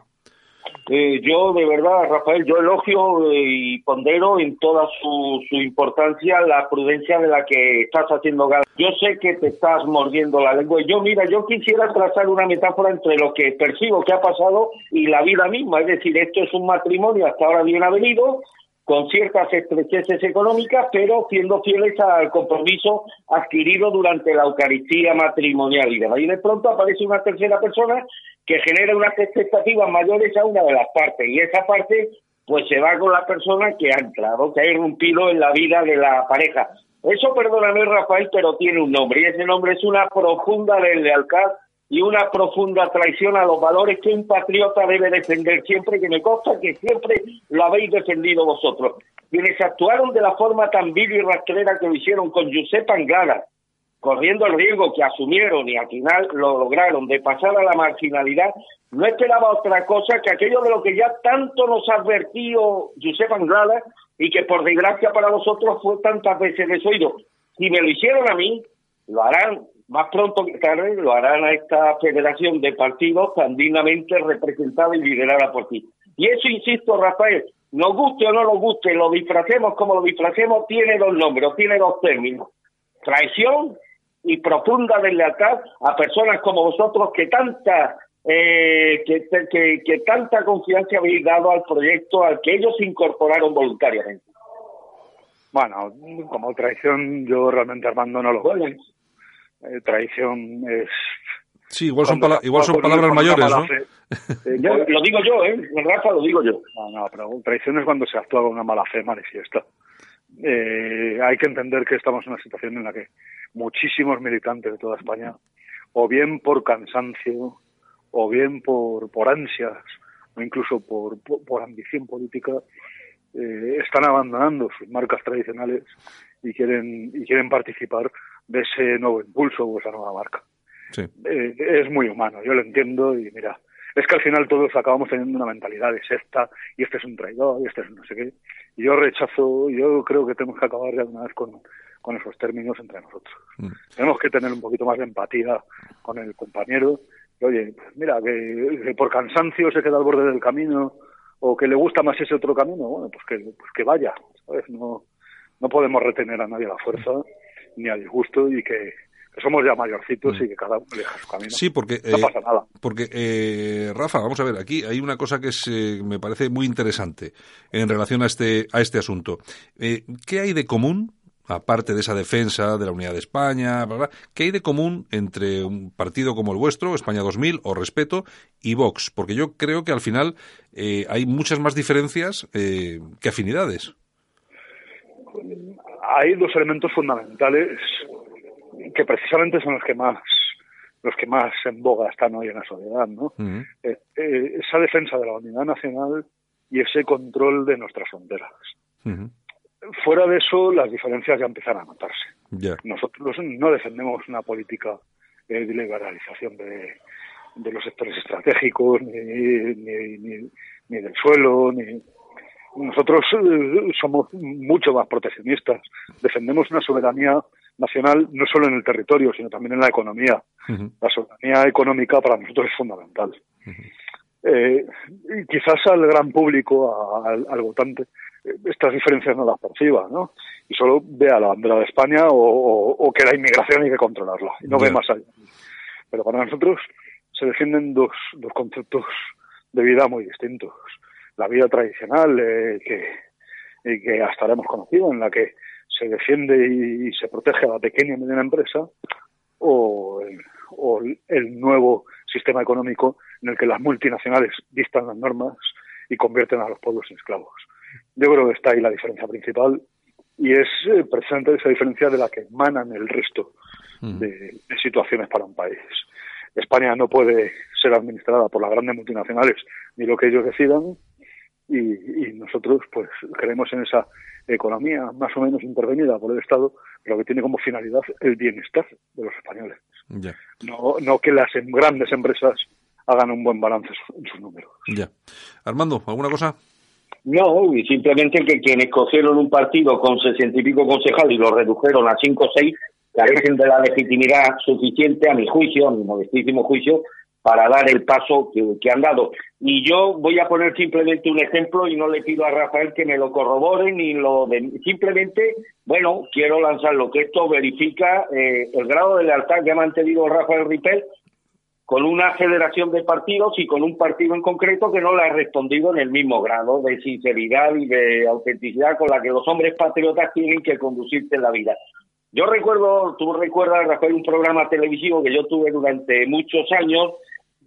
Eh, yo, de verdad, Rafael, yo elogio eh, y pondero en toda su, su importancia la prudencia de la que estás haciendo gala. Yo sé que te estás mordiendo la lengua. Yo, mira, yo quisiera trazar una metáfora entre lo que percibo que ha pasado y la vida misma. Es decir, esto es un matrimonio hasta ahora bien avenido, con ciertas estrecheces económicas, pero siendo fieles al compromiso adquirido durante la Eucaristía matrimonial. Y de ahí de pronto aparece una tercera persona que genera unas expectativas mayores a una de las partes. Y esa parte, pues se va con la persona que ha entrado, que ha irrumpido en la vida de la pareja. Eso, perdóname, Rafael, pero tiene un nombre. Y ese nombre es una profunda deslealtad y una profunda traición a los valores que un patriota debe defender siempre, que me consta que siempre lo habéis defendido vosotros. Quienes actuaron de la forma tan vil y rastrera que lo hicieron con Josep Anglada, corriendo el riesgo que asumieron y al final lo lograron de pasar a la marginalidad, no esperaba otra cosa que aquello de lo que ya tanto nos ha advertido Josep Anglada y que por desgracia para vosotros fue tantas veces desoído. Si me lo hicieron a mí, lo harán más pronto que tarde, lo harán a esta federación de partidos tan dignamente representada y liderada por ti. Y eso, insisto, Rafael, nos guste o no nos guste, lo disfracemos como lo disfracemos, tiene dos nombres, tiene dos términos. Traición y profunda deslealtad a personas como vosotros que tanta eh, que, que, que tanta confianza habéis dado al proyecto al que ellos se incorporaron voluntariamente. Bueno, como traición yo realmente Armando no lo veo. Eh, traición es... sí, igual son, pala- igual palabras mayores, ¿no? Eh, Yo- lo digo yo, ¿eh? Rafa, lo digo yo. No, no, pero traición es cuando se actúa con una mala fe manifiesta. Eh, hay que entender que estamos en una situación en la que muchísimos militantes de toda España, o bien por cansancio, o bien por, por ansias, o incluso por, por, por ambición política, eh, están abandonando sus marcas tradicionales y quieren, y quieren participar de ese nuevo impulso o esa nueva marca. Sí. Eh, es muy humano, yo lo entiendo y mira, es que al final todos acabamos teniendo una mentalidad de secta y este es un traidor y este es no sé qué. Y yo rechazo, yo creo que tenemos que acabar ya de una vez con, con esos términos entre nosotros. Mm. Tenemos que tener un poquito más de empatía con el compañero. Y, oye, pues mira, que, por cansancio se queda al borde del camino o que le gusta más ese otro camino, bueno, pues que, pues que vaya, ¿sabes? No, no podemos retener a nadie a la fuerza ni a disgusto y que, somos ya mayorcitos mm. y que cada uno deja su camino. Sí, porque no pasa nada. Porque eh, Rafa, vamos a ver, aquí hay una cosa que eh, me parece muy interesante en relación a este a este asunto. Eh, ¿Qué hay de común aparte de esa defensa de la unidad de España, ¿qué hay de común entre un partido como el vuestro, España 2000 o Respeto, y Vox? Porque yo creo que al final eh, hay muchas más diferencias eh, que afinidades. Hay dos elementos fundamentales que precisamente son los que más los que más en boga están hoy en la sociedad, ¿no? Eh, esa defensa de la unidad nacional y ese control de nuestras fronteras fuera de eso, las diferencias ya empiezan a notarse. Nosotros no defendemos una política de liberalización de, los sectores estratégicos, ni, ni, ni, del suelo, ni, nosotros eh, somos mucho más proteccionistas. Defendemos una soberanía nacional no solo en el territorio, sino también en la economía. La soberanía económica para nosotros es fundamental. eh, y quizás al gran público, al votante, estas diferencias no las perciba, ¿no? Y solo ve a la bandera de España o, que la inmigración hay que controlarla, y no ve más allá. Pero para nosotros se defienden dos, dos conceptos de vida muy distintos. La vida tradicional, eh, que, que hasta ahora hemos conocido, en la que se defiende y, se protege a la pequeña y mediana empresa, o o el nuevo sistema económico en el que las multinacionales distan las normas y convierten a los pueblos en esclavos. Yo creo que está ahí la diferencia principal y es eh, precisamente esa diferencia de la que emanan el resto mm. de, situaciones para un país. España no puede ser administrada por las grandes multinacionales ni lo que ellos decidan y, nosotros pues creemos en esa economía más o menos intervenida por el Estado, pero que tiene como finalidad el bienestar de los españoles. No, no que las em, grandes empresas hagan un buen balance en sus números. Ya. Armando, ¿alguna cosa? No, y simplemente que quienes cogieron un partido con sesenta y pico concejales y lo redujeron a cinco o seis, carecen de la legitimidad suficiente, a mi juicio, a mi modestísimo juicio, para dar el paso que, han dado. Y yo voy a poner simplemente un ejemplo y no le pido a Rafael que me lo corrobore ni lo simplemente, bueno, quiero lanzar lo que esto verifica eh, el grado de lealtad que ha mantenido Rafael Ripel con una federación de partidos y con un partido en concreto que no le ha respondido en el mismo grado de sinceridad y de autenticidad con la que los hombres patriotas tienen que conducirse en la vida. Yo recuerdo, tú recuerdas, Rafael, un programa televisivo que yo tuve durante muchos años,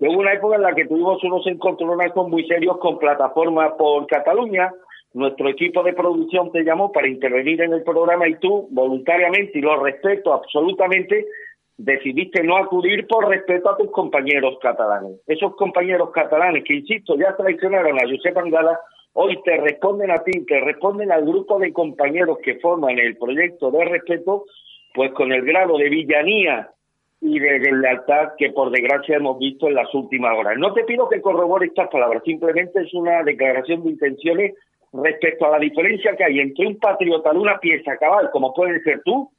de una época en la que tuvimos unos encontronazos muy serios con plataformas por Cataluña. Nuestro equipo de producción te llamó para intervenir en el programa y tú, voluntariamente, y lo respeto absolutamente, decidiste no acudir por respeto a tus compañeros catalanes. Esos compañeros catalanes que, insisto, ya traicionaron a Josep Angala, hoy te responden a ti, te responden al grupo de compañeros que forman el proyecto de respeto, pues con el grado de villanía y de lealtad que por desgracia hemos visto en las últimas horas. No te pido que corrobore estas palabras, simplemente es una declaración de intenciones respecto a la diferencia que hay entre un patriota de una pieza cabal, como puede ser tú,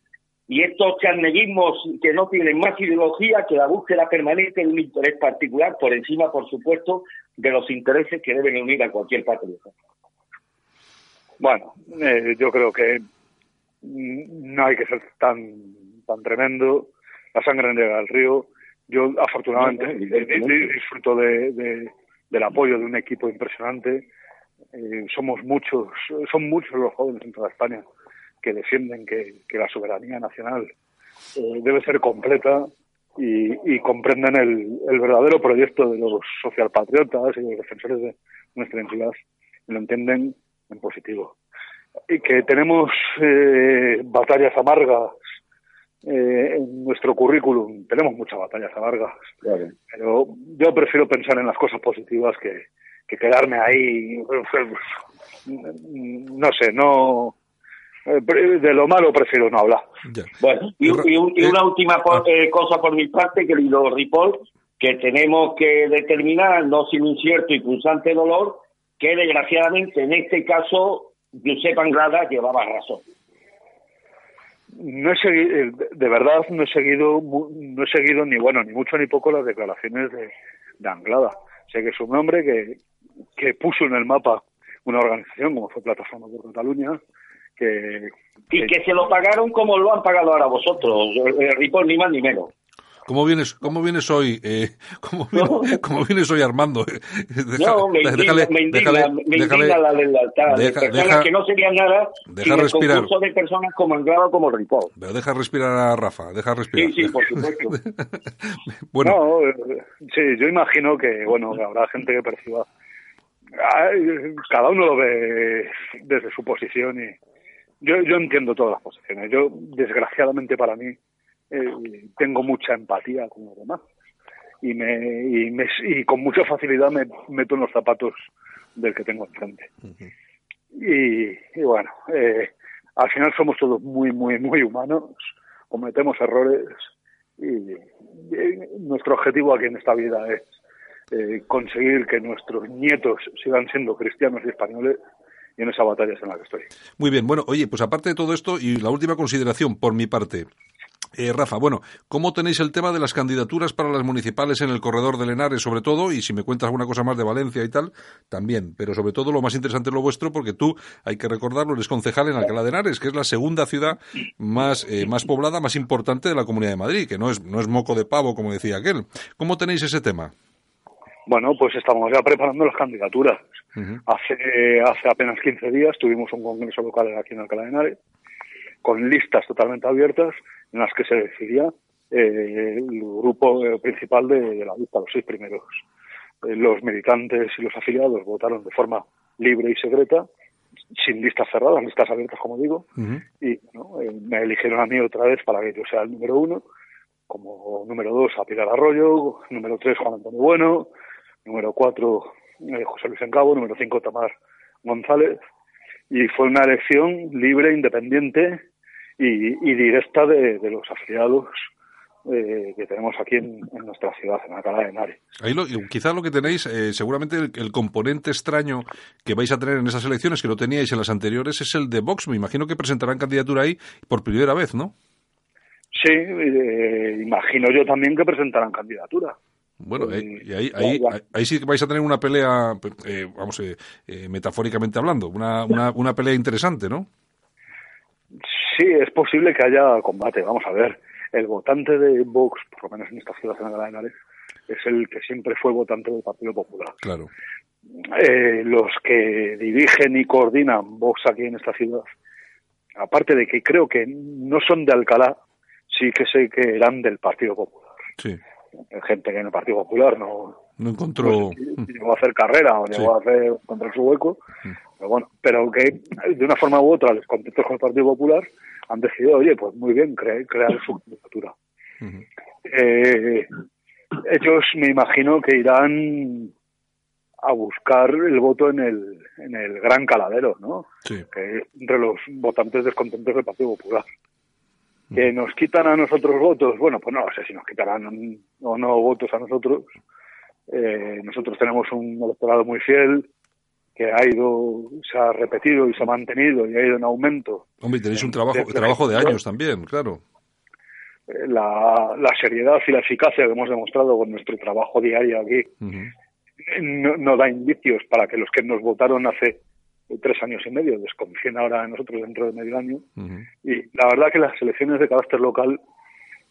y estos carneguismos que no tienen más ideología que la búsqueda permanente de un interés particular, por encima, por supuesto, de los intereses que deben unir a cualquier patriota. Bueno, eh, yo creo que no hay que ser tan tan tremendo. La sangre llega al río. Yo, afortunadamente, disfruto de, del apoyo de un equipo impresionante. Eh, somos muchos, son muchos los jóvenes en toda España que defienden que, la soberanía nacional eh, debe ser completa y, comprenden el, verdadero proyecto de los socialpatriotas y los defensores de nuestra entidad lo entienden en positivo. Y que tenemos eh, batallas amargas eh, en nuestro currículum, tenemos muchas batallas amargas, pero yo prefiero pensar en las cosas positivas que, que quedarme ahí, no sé, no eh, de lo malo prefiero no hablar. Bueno, y, una última eh, cosa por mi parte, querido Ripoll, que tenemos que determinar, no sin un cierto y pulsante dolor, que desgraciadamente en este caso Josep Anglada llevaba razón. No he seguido, eh, de verdad no he seguido, no he seguido ni bueno ni mucho ni poco las declaraciones de, de Anglada. Sé que es un hombre que, que puso en el mapa una organización como fue Plataforma por Cataluña, que, y que se lo pagaron como lo han pagado ahora vosotros, eh, Ripoll, ni más ni menos. ¿Cómo vienes, cómo vienes hoy? Eh, ¿cómo, ¿Cómo, vienes hoy, Armando? Deja, no, me indigna, déjale, me indigna, déjale, me indigna la lealtad de personas deja, que no serían nada deja sin respirar. el concurso de personas como Anglada como Ripoll. Pero deja respirar a Rafa, deja respirar. Sí, sí, por supuesto. bueno. No, eh, sí, yo imagino que, bueno, habrá gente que perciba cada uno lo ve desde su posición y yo, yo entiendo todas las posiciones. Yo, desgraciadamente para mí, eh, tengo mucha empatía con los demás y, me, y, me, y con mucha facilidad me meto en los zapatos del que tengo enfrente. y, y, bueno, eh, al final somos todos muy, muy, muy humanos, cometemos errores y, y nuestro objetivo aquí en esta vida es eh, conseguir que nuestros nietos sigan siendo cristianos y españoles y en esa batalla es en la que estoy. Muy bien, bueno, oye, pues aparte de todo esto y la última consideración por mi parte. Eh, Rafa, bueno, ¿cómo tenéis el tema de las candidaturas para las municipales en el corredor de Lenares, sobre todo? Y si me cuentas alguna cosa más de Valencia y tal, también. Pero sobre todo lo más interesante es lo vuestro, porque tú, hay que recordarlo, eres concejal en Alcalá de Henares, que es la segunda ciudad más, eh, más poblada, más importante de la Comunidad de Madrid, que no es, no es moco de pavo, como decía aquel. ¿Cómo tenéis ese tema? Bueno, pues estamos ya preparando las candidaturas. Hace hace apenas 15 días tuvimos un congreso local aquí en Alcalá de Henares con listas totalmente abiertas en las que se decidía eh, el grupo eh, principal de, la lista, los seis primeros. Eh, los militantes y los afiliados votaron de forma libre y secreta, sin listas cerradas, listas abiertas, como digo, y me eligieron a mí otra vez para que yo sea el número uno, como número dos a Pilar Arroyo, número tres Juan Antonio Bueno, número 4 eh, José Luis Encabo, número 5 Tamar González, y fue una elección libre, independiente y, y directa de, de, los afiliados eh, que tenemos aquí en, en, nuestra ciudad, en Alcalá de Henares. Ahí lo, quizás lo que tenéis, eh, seguramente el, el, componente extraño que vais a tener en esas elecciones, que no teníais en las anteriores, es el de Vox. Me imagino que presentarán candidatura ahí por primera vez, ¿no? Sí, eh, imagino yo también que presentarán candidatura. Bueno, eh, y ahí, ahí, ahí, sí vais a tener una pelea, eh, vamos, eh, eh, metafóricamente hablando, una, una, una pelea interesante, ¿no? Sí, es posible que haya combate. Vamos a ver, el votante de Vox, por lo menos en esta ciudad de Henares, es el que siempre fue votante del Partido Popular. Claro. Eh, los que dirigen y coordinan Vox aquí en esta ciudad, aparte de que creo que no son de Alcalá, sí que sé que eran del Partido Popular. Sí gente que en el Partido Popular no, no encontró no llegó a hacer carrera o llegó a hacer encontrar su hueco mm. Pero bueno pero que de una forma u otra contentos con el Partido Popular han decidido oye pues muy bien crear, crear su candidatura uh -huh. eh, ellos me imagino que irán a buscar el voto en el en el gran caladero no sí. que entre los votantes descontentos del Partido Popular que nos quitan a nosotros votos, bueno, pues no sé si nos quitarán o no votos a nosotros. Eh, nosotros tenemos un electorado muy fiel que ha ido, se ha repetido y se ha mantenido y ha ido en aumento. Hombre, tenéis un trabajo, de, trabajo de años también, claro. Eh, la, la, seriedad y la eficacia que hemos demostrado con nuestro trabajo diario aquí uh -huh. no, no da indicios para que los que nos votaron hace tres años y medio, desconfíen ahora de nosotros dentro de medio año. Uh -huh. Y la verdad que las elecciones de carácter local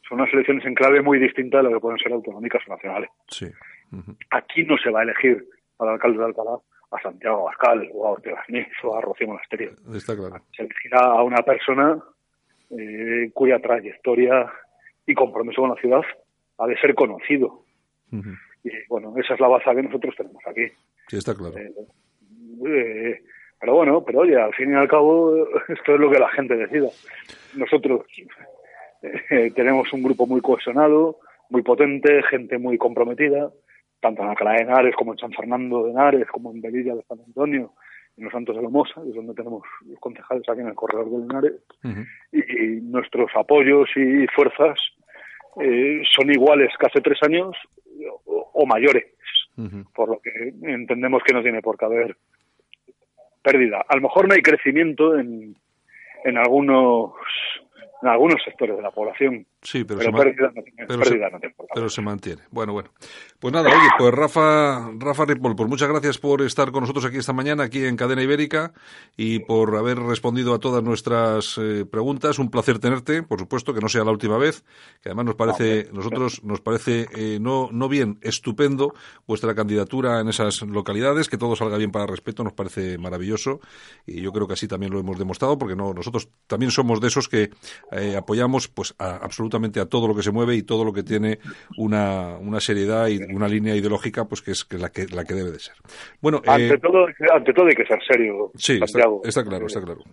son unas elecciones en clave muy distinta de lo que pueden ser autonómicas o nacionales. Sí. Uh -huh. Aquí no se va a elegir al alcalde de Alcalá a Santiago Abascal o a Ortega Smith o a Rocío Monasterio. Está claro. Se elegirá a una persona eh, cuya trayectoria y compromiso con la ciudad ha de ser conocido. Uh -huh. Y bueno, esa es la baza que nosotros tenemos aquí. Sí, está claro. Eh, eh, pero bueno, pero oye, al fin y al cabo, esto es lo que la gente decida. Nosotros eh, tenemos un grupo muy cohesionado, muy potente, gente muy comprometida, tanto en Alcalá de Henares como en San Fernando de Henares, como en Velilla de San Antonio, en los Santos de Lomosa, es donde tenemos los concejales aquí en el corredor de Henares, uh -huh. y, y, nuestros apoyos y fuerzas eh, son iguales que hace tres años o, mayores, por lo que entendemos que no tiene por qué haber pérdida. A lo mejor no hay crecimiento en, en algunos en algunos sectores de la población. Sí, pero, se, mantiene. Bueno, bueno. Pues nada, oye, pues Rafa, Rafa Ripoll, pues muchas gracias por estar con nosotros aquí esta mañana, aquí en Cadena Ibérica, y por haber respondido a todas nuestras eh, preguntas. Un placer tenerte, por supuesto, que no sea la última vez, que además nos parece, nosotros nos parece eh, no, no bien, estupendo vuestra candidatura en esas localidades, que todo salga bien para respeto, nos parece maravilloso, y yo creo que así también lo hemos demostrado, porque no, nosotros también somos de esos que eh, apoyamos pues a, absolutamente a todo lo que se mueve y todo lo que tiene una, una seriedad y una línea ideológica pues que es, que la que la que debe de ser. Bueno, ante eh, todo ante todo hay que ser serio. Sí, está, claro, está claro,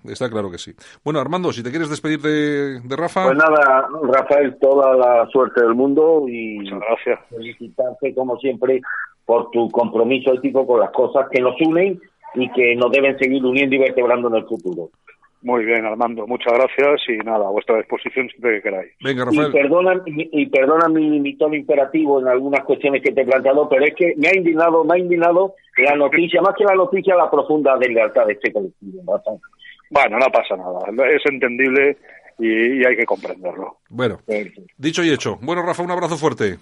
está claro que sí. Bueno, Armando, si te quieres despedir de, de Rafa. Pues nada, Rafael, toda la suerte del mundo y Muchas gracias. felicitarte como siempre por tu compromiso ético con las cosas que nos unen y que nos deben seguir uniendo y vertebrando en el futuro. Muy bien, Armando, muchas gracias y nada, a vuestra disposición siempre que queráis. Venga, Rafael. Y perdona, y perdona mi, mi, tono imperativo en algunas cuestiones que te he planteado, pero es que me ha indignado, me ha indignado la noticia, más que la noticia, la profunda deslealtad de este colectivo. Bueno, no pasa nada, es entendible y, hay que comprenderlo. Bueno, dicho y hecho. Bueno, Rafa, un abrazo fuerte.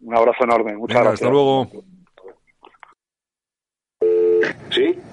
Un abrazo enorme, muchas gracias. Hasta luego. ¿Sí?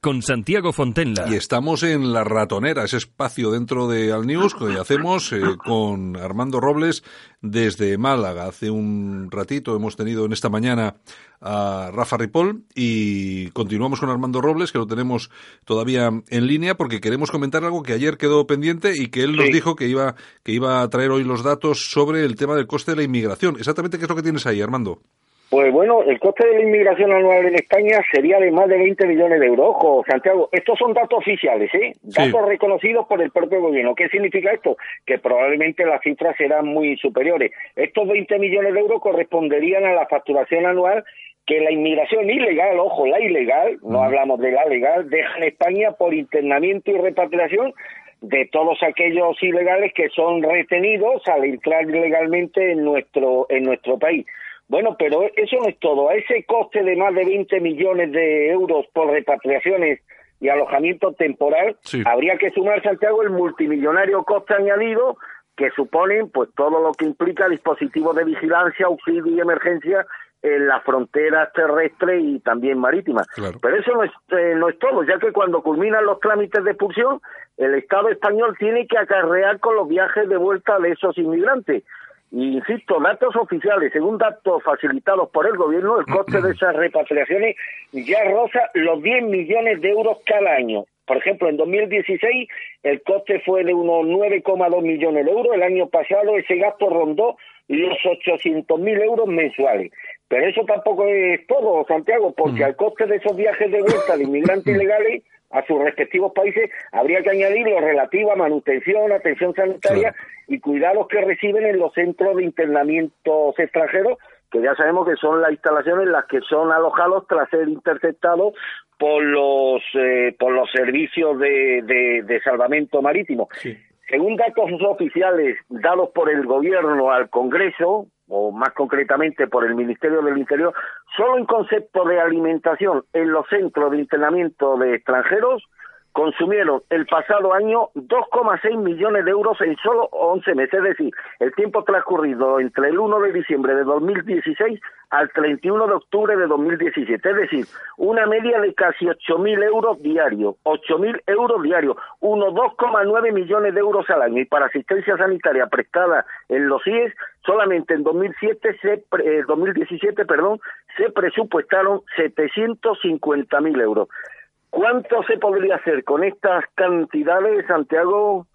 con Santiago Fontenla. Y estamos en La Ratonera, ese espacio dentro de Al News que hacemos eh, con Armando Robles desde Málaga. Hace un ratito hemos tenido en esta mañana a Rafa Ripoll y continuamos con Armando Robles, que lo tenemos todavía en línea porque queremos comentar algo que ayer quedó pendiente y que él nos dijo que iba, que iba a traer hoy los datos sobre el tema del coste de la inmigración. Exactamente qué es lo que tienes ahí, Armando. Pues bueno, el coste de la inmigración anual en España sería de más de 20 millones de euros. Ojo, Santiago, estos son datos oficiales, ¿eh? Datos reconocidos por el propio gobierno. ¿Qué significa esto? Que probablemente las cifras serán muy superiores. Estos 20 millones de euros corresponderían a la facturación anual que la inmigración ilegal, ojo, la ilegal, no hablamos de la legal, deja en España por internamiento y repatriación de todos aquellos ilegales que son retenidos al entrar ilegalmente en nuestro en nuestro país. Bueno, pero eso no es todo. A ese coste de más de 20 millones de euros por repatriaciones y alojamiento temporal, habría que sumar, Santiago, el multimillonario coste añadido que suponen pues todo lo que implica dispositivos de vigilancia, auxilio y emergencia en las fronteras terrestres y también marítimas. Pero eso no es, eh, no es todo, ya que cuando culminan los trámites de expulsión, el Estado español tiene que acarrear con los viajes de vuelta de esos inmigrantes. Insisto, datos oficiales, según datos facilitados por el gobierno, el coste de esas repatriaciones ya roza los 10 millones de euros cada año. Por ejemplo, en 2016 el coste fue de unos 9,2 millones de euros. El año pasado ese gasto rondó los 800.000 euros mensuales. Pero eso tampoco es todo, Santiago, porque al coste de esos viajes de vuelta de inmigrantes ilegales a sus respectivos países, habría que añadir lo relativo a manutención, atención sanitaria y cuidados que reciben en los centros de internamientos extranjeros, que ya sabemos que son las instalaciones en las que son alojados tras ser interceptados por los eh, por los servicios de, de, salvamento marítimo. Según datos oficiales dados por el gobierno al Congreso, o más concretamente por el Ministerio del Interior, solo en concepto de alimentación en los centros de internamiento de extranjeros, consumieron el pasado año 2,6 millones de euros en solo 11 meses, es decir, el tiempo transcurrido entre el 1 de diciembre de 2016 al 31 de octubre de 2017, es decir, una media de casi 8.000 euros diarios, 8.000 euros diarios, unos 2,9 millones de euros al año, y para asistencia sanitaria prestada en los IES, solamente en 2007 se, 2017 eh, perdón, se presupuestaron 750.000 euros. ¿Cuánto se podría hacer con estas cantidades, Santiago,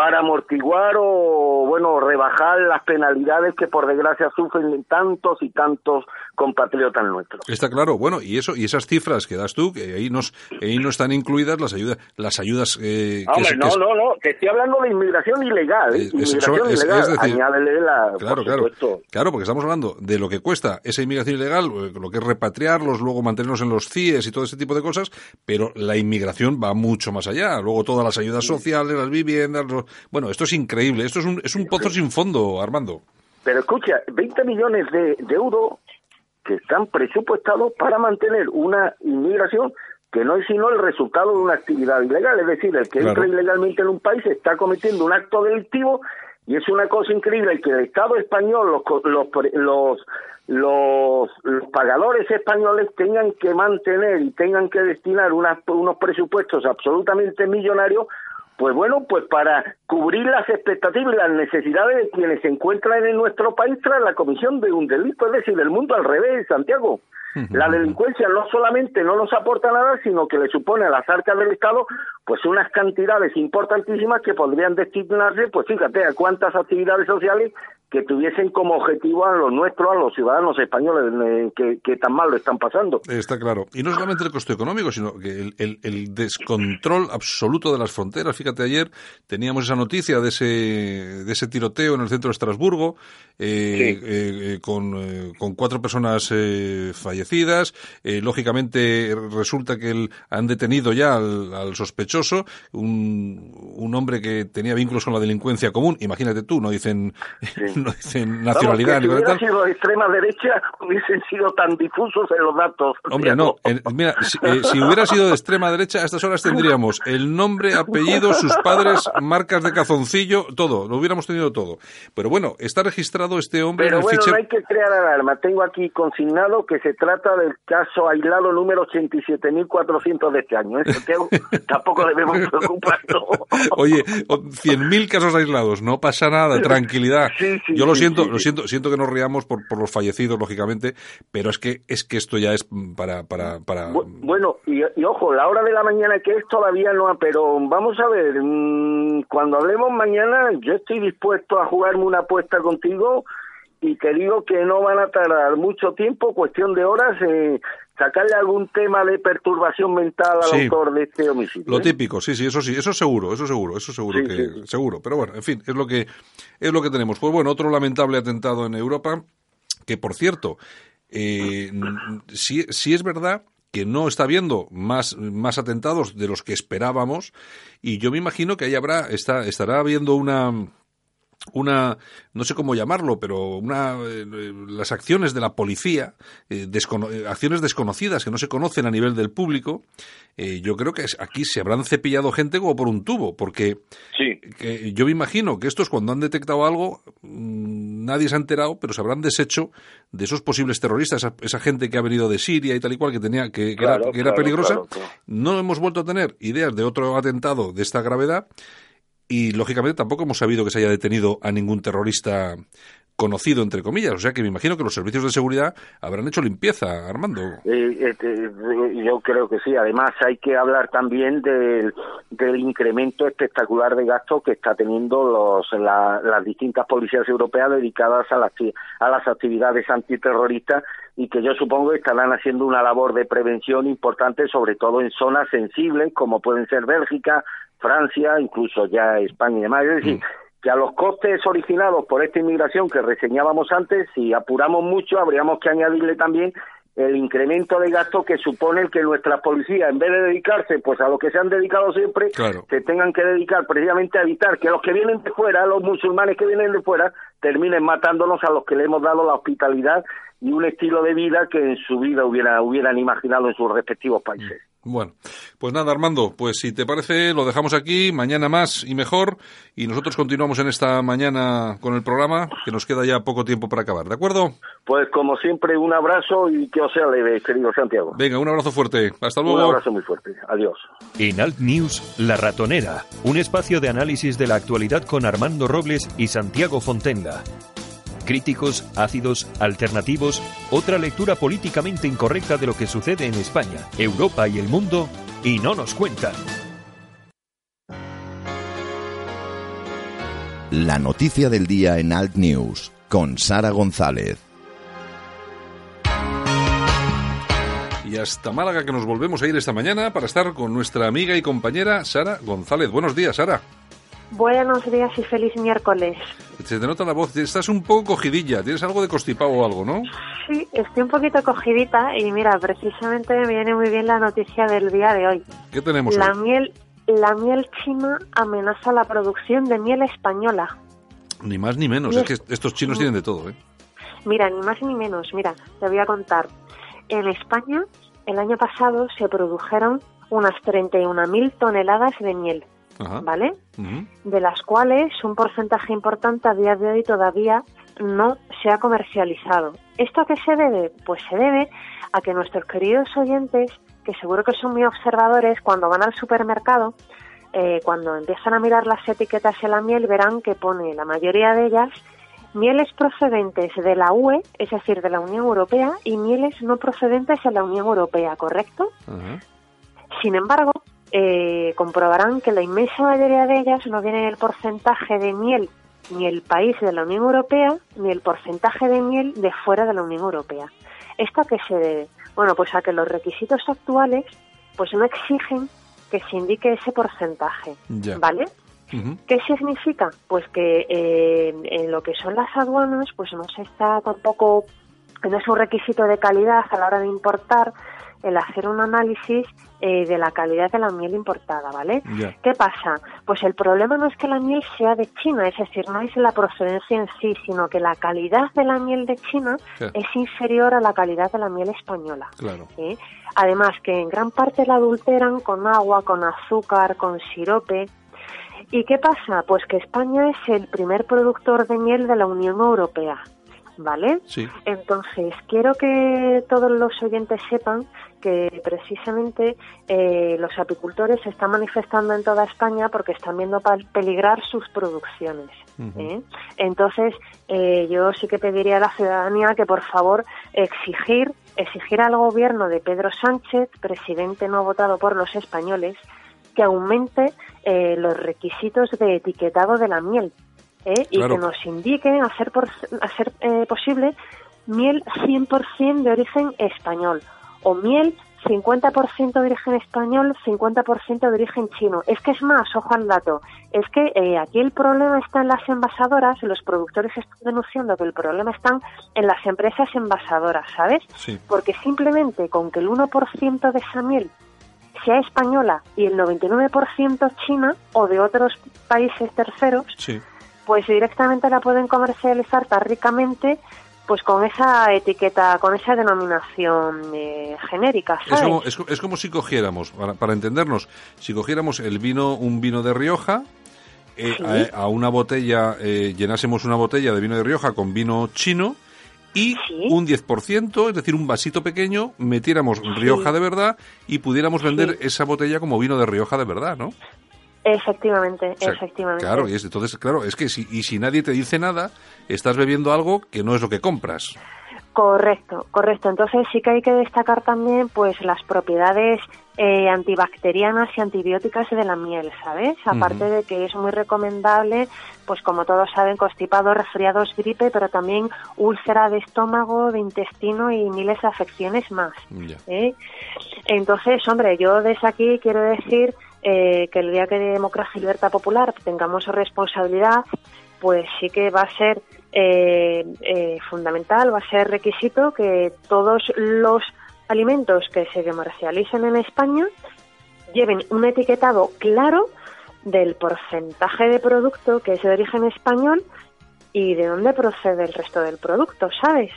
para amortiguar o, bueno, rebajar las penalidades que por desgracia sufren tantos y tantos compatriotas nuestros. Está claro, bueno, y eso y esas cifras que das tú, que ahí, nos, ahí no están incluidas las ayudas, las ayudas eh, que, no, no, no, te estoy hablando de inmigración ilegal, ¿eh? inmigración ilegal, añádele la, claro, claro, claro, porque estamos hablando de lo que cuesta esa inmigración ilegal, eh, lo que es repatriarlos, luego mantenerlos en los CIES y todo ese tipo de cosas, pero la inmigración va mucho más allá, luego todas las ayudas sociales, las viviendas, bueno, esto es increíble, esto es un, es un pozo sin fondo, Armando. Pero escucha, 20 millones de, de euros que están presupuestados para mantener una inmigración que no es sino el resultado de una actividad ilegal, es decir, el que entra ilegalmente en un país está cometiendo un acto delictivo y es una cosa increíble que el Estado español, los, los, los, los, los pagadores españoles tengan que mantener y tengan que destinar unas, unos presupuestos absolutamente millonarios pues bueno, pues para cubrir las expectativas y las necesidades de quienes se encuentran en nuestro país tras la comisión de un delito, es decir, el mundo al revés, Santiago. La delincuencia no solamente no nos aporta nada, sino que le supone a las arcas del Estado pues unas cantidades importantísimas que podrían destinarse, pues fíjate, a cuántas actividades sociales que tuviesen como objetivo a los nuestros, a los ciudadanos españoles eh, que, tan mal lo están pasando. Está claro. Y no solamente el costo económico, sino que el, descontrol absoluto de las fronteras. Fíjate, ayer teníamos esa noticia de ese, de ese tiroteo en el centro de Estrasburgo, eh, eh, con, con, cuatro personas fallecidas. lógicamente, resulta que han detenido ya al, sospechoso, un, un, hombre que tenía vínculos con la delincuencia común. Imagínate tú, no dicen no dicen nacionalidad. si hubiera sido de extrema derecha, hubiesen sido tan difusos en los datos. Hombre, no. mira, eh, si, hubiera sido de extrema derecha, a estas horas tendríamos el nombre, apellido, sus padres, marcas de cazoncillo, todo. Lo hubiéramos tenido todo. Pero bueno, está registrado este hombre Pero en el bueno, no hay que crear alarma. Tengo aquí consignado que se trata del caso aislado número 87.400 de este año. Eso tampoco debemos preocuparnos. Oye, 100.000 casos aislados, no pasa nada, tranquilidad. Sí, yo lo siento, lo siento, siento que nos riamos por, por los fallecidos, lógicamente, pero es que es que esto ya es para para para. Bueno, y, ojo, la hora de la mañana que es todavía no, pero vamos a ver, mm, cuando hablemos mañana, yo estoy dispuesto a jugarme una apuesta contigo y te digo que no van a tardar mucho tiempo, cuestión de horas, eh, sacarle algún tema de perturbación mental al autor de este homicidio. Lo ¿eh? típico, sí, sí, eso sí, eso seguro, eso seguro, eso seguro que seguro. Pero bueno, en fin, es lo que es lo que tenemos. Pues bueno, otro lamentable atentado en Europa, que por cierto, eh, sí, sí es verdad que no está habiendo más, más atentados de los que esperábamos y yo me imagino que ahí habrá está, estará habiendo una una, no sé cómo llamarlo, pero una, eh, las acciones de la policía, eh, eh, acciones desconocidas que no se conocen a nivel del público, yo creo que aquí se habrán cepillado gente como por un tubo, porque yo me imagino que estos cuando han detectado algo, mm, nadie se ha enterado, pero se habrán deshecho de esos posibles terroristas, esa, gente que ha venido de Siria y tal y cual, que tenía, que, era, peligrosa. No hemos vuelto a tener ideas de otro atentado de esta gravedad y lógicamente tampoco hemos sabido que se haya detenido a ningún terrorista conocido, entre comillas. O sea que me imagino que los servicios de seguridad habrán hecho limpieza, Armando. Eh, este, yo creo que sí. Además, hay que hablar también del, del incremento espectacular de gastos que está teniendo los, las distintas policías europeas dedicadas a las, a las actividades antiterroristas y que yo supongo estarán haciendo una labor de prevención importante, sobre todo en zonas sensibles como pueden ser Bélgica, Francia, incluso ya España y demás. Es decir, mm. Que a los costes originados por esta inmigración que reseñábamos antes, si apuramos mucho, habríamos que añadirle también el incremento de gasto que supone el que nuestras policías, en vez de dedicarse pues a lo que se han dedicado siempre, se tengan que dedicar precisamente a evitar que los que vienen de fuera, los musulmanes que vienen de fuera, terminen matándonos a los que le hemos dado la hospitalidad y un estilo de vida que en su vida hubiera, hubieran imaginado en sus respectivos países. Bueno, pues nada, Armando, pues si te parece, lo dejamos aquí, mañana más y mejor, y nosotros continuamos en esta mañana con el programa, que nos queda ya poco tiempo para acabar, ¿de acuerdo? Pues como siempre, un abrazo y que os sea leve, querido Santiago. Venga, un abrazo fuerte, hasta luego. Un abrazo muy fuerte, adiós. En Alt News, La Ratonera, un espacio de análisis de la actualidad con Armando Robles y Santiago Fontenga críticos, ácidos, alternativos, otra lectura políticamente incorrecta de lo que sucede en España, Europa y el mundo, y no nos cuentan. La noticia del día en Alt News con Sara González. Y hasta Málaga que nos volvemos a ir esta mañana para estar con nuestra amiga y compañera Sara González. Buenos días, Sara. Buenos días y feliz miércoles. Se te nota la voz, estás un poco cogidilla, tienes algo de constipado o algo, ¿no? Sí, estoy un poquito cogidita y mira, precisamente me viene muy bien la noticia del día de hoy. ¿Qué tenemos La miel, la miel china amenaza la producción de miel española. Ni más ni menos, es que estos chinos tienen de todo, ¿eh? Mira, ni más ni menos, mira, te voy a contar. En España, el año pasado se produjeron unas 31.000 toneladas de miel. ¿Vale? De las cuales un porcentaje importante a día de hoy todavía no se ha comercializado. ¿Esto a qué se debe? Pues se debe a que nuestros queridos oyentes, que seguro que son muy observadores, cuando van al supermercado, eh, cuando empiezan a mirar las etiquetas de la miel, verán que pone la mayoría de ellas mieles procedentes de la UE, es decir, de la Unión Europea, y mieles no procedentes de la Unión Europea, ¿correcto? Sin embargo, eh, comprobarán que la inmensa mayoría de ellas no viene el porcentaje de miel ni el país de la Unión Europea ni el porcentaje de miel de fuera de la Unión Europea. ¿Esto a qué se debe? Bueno, pues a que los requisitos actuales pues no exigen que se indique ese porcentaje, ¿vale? ¿Qué significa? Pues que eh, en lo que son las aduanas, pues no se está tampoco, no es un requisito de calidad a la hora de importar el hacer un análisis eh, de la calidad de la miel importada, ¿vale? ¿Qué pasa? Pues el problema no es que la miel sea de China, es decir, no es la procedencia en sí, sino que la calidad de la miel de China es inferior a la calidad de la miel española. Claro. Además, que en gran parte la adulteran con agua, con azúcar, con sirope. ¿Y qué pasa? Pues que España es el primer productor de miel de la Unión Europea. ¿Vale? Sí. Entonces, quiero que todos los oyentes sepan que precisamente eh, los apicultores se están manifestando en toda España porque están viendo peligrar sus producciones. ¿eh? Entonces, eh, yo sí que pediría a la ciudadanía que por favor exigir, exigir al gobierno de Pedro Sánchez, presidente no votado por los españoles, que aumente los requisitos de etiquetado de la miel. ¿Eh? y que nos indiquen hacer, por, hacer eh, posible miel 100% de origen español o miel 50% de origen español, 50% de origen chino. Es que es más, ojo al dato, es que eh, aquí el problema está en las envasadoras, los productores están denunciando que el problema está en las empresas envasadoras, ¿sabes? Porque simplemente con que el 1% de esa miel sea española y el 99% china o de otros países terceros, pues directamente la pueden comercializar tan ricamente pues con esa etiqueta, con esa denominación eh, genérica. ¿sabes? Es, como, si cogiéramos, para, entendernos, si cogiéramos el vino, un vino de Rioja, eh, a, una botella, eh, llenásemos una botella de vino de Rioja con vino chino y un 10%, es decir, un vasito pequeño, metiéramos Rioja de verdad y pudiéramos vender esa botella como vino de Rioja de verdad, ¿no? Efectivamente, efectivamente. Claro, y entonces, claro, es que si, y si nadie te dice nada, estás bebiendo algo que no es lo que compras. Correcto, correcto. Entonces sí que hay que destacar también pues las propiedades eh, antibacterianas y antibióticas de la miel, ¿sabes? Aparte de que es muy recomendable, pues como todos saben, constipados, resfriados, gripe, pero también úlcera de estómago, de intestino y miles de afecciones más. ¿eh? Entonces, hombre, yo desde aquí quiero decir eh, que el día que de democracia y libertad popular tengamos responsabilidad, pues sí que va a ser eh, eh, fundamental, va a ser requisito que todos los alimentos que se comercialicen en España lleven un etiquetado claro del porcentaje de producto que es de origen español y de dónde procede el resto del producto, ¿sabes?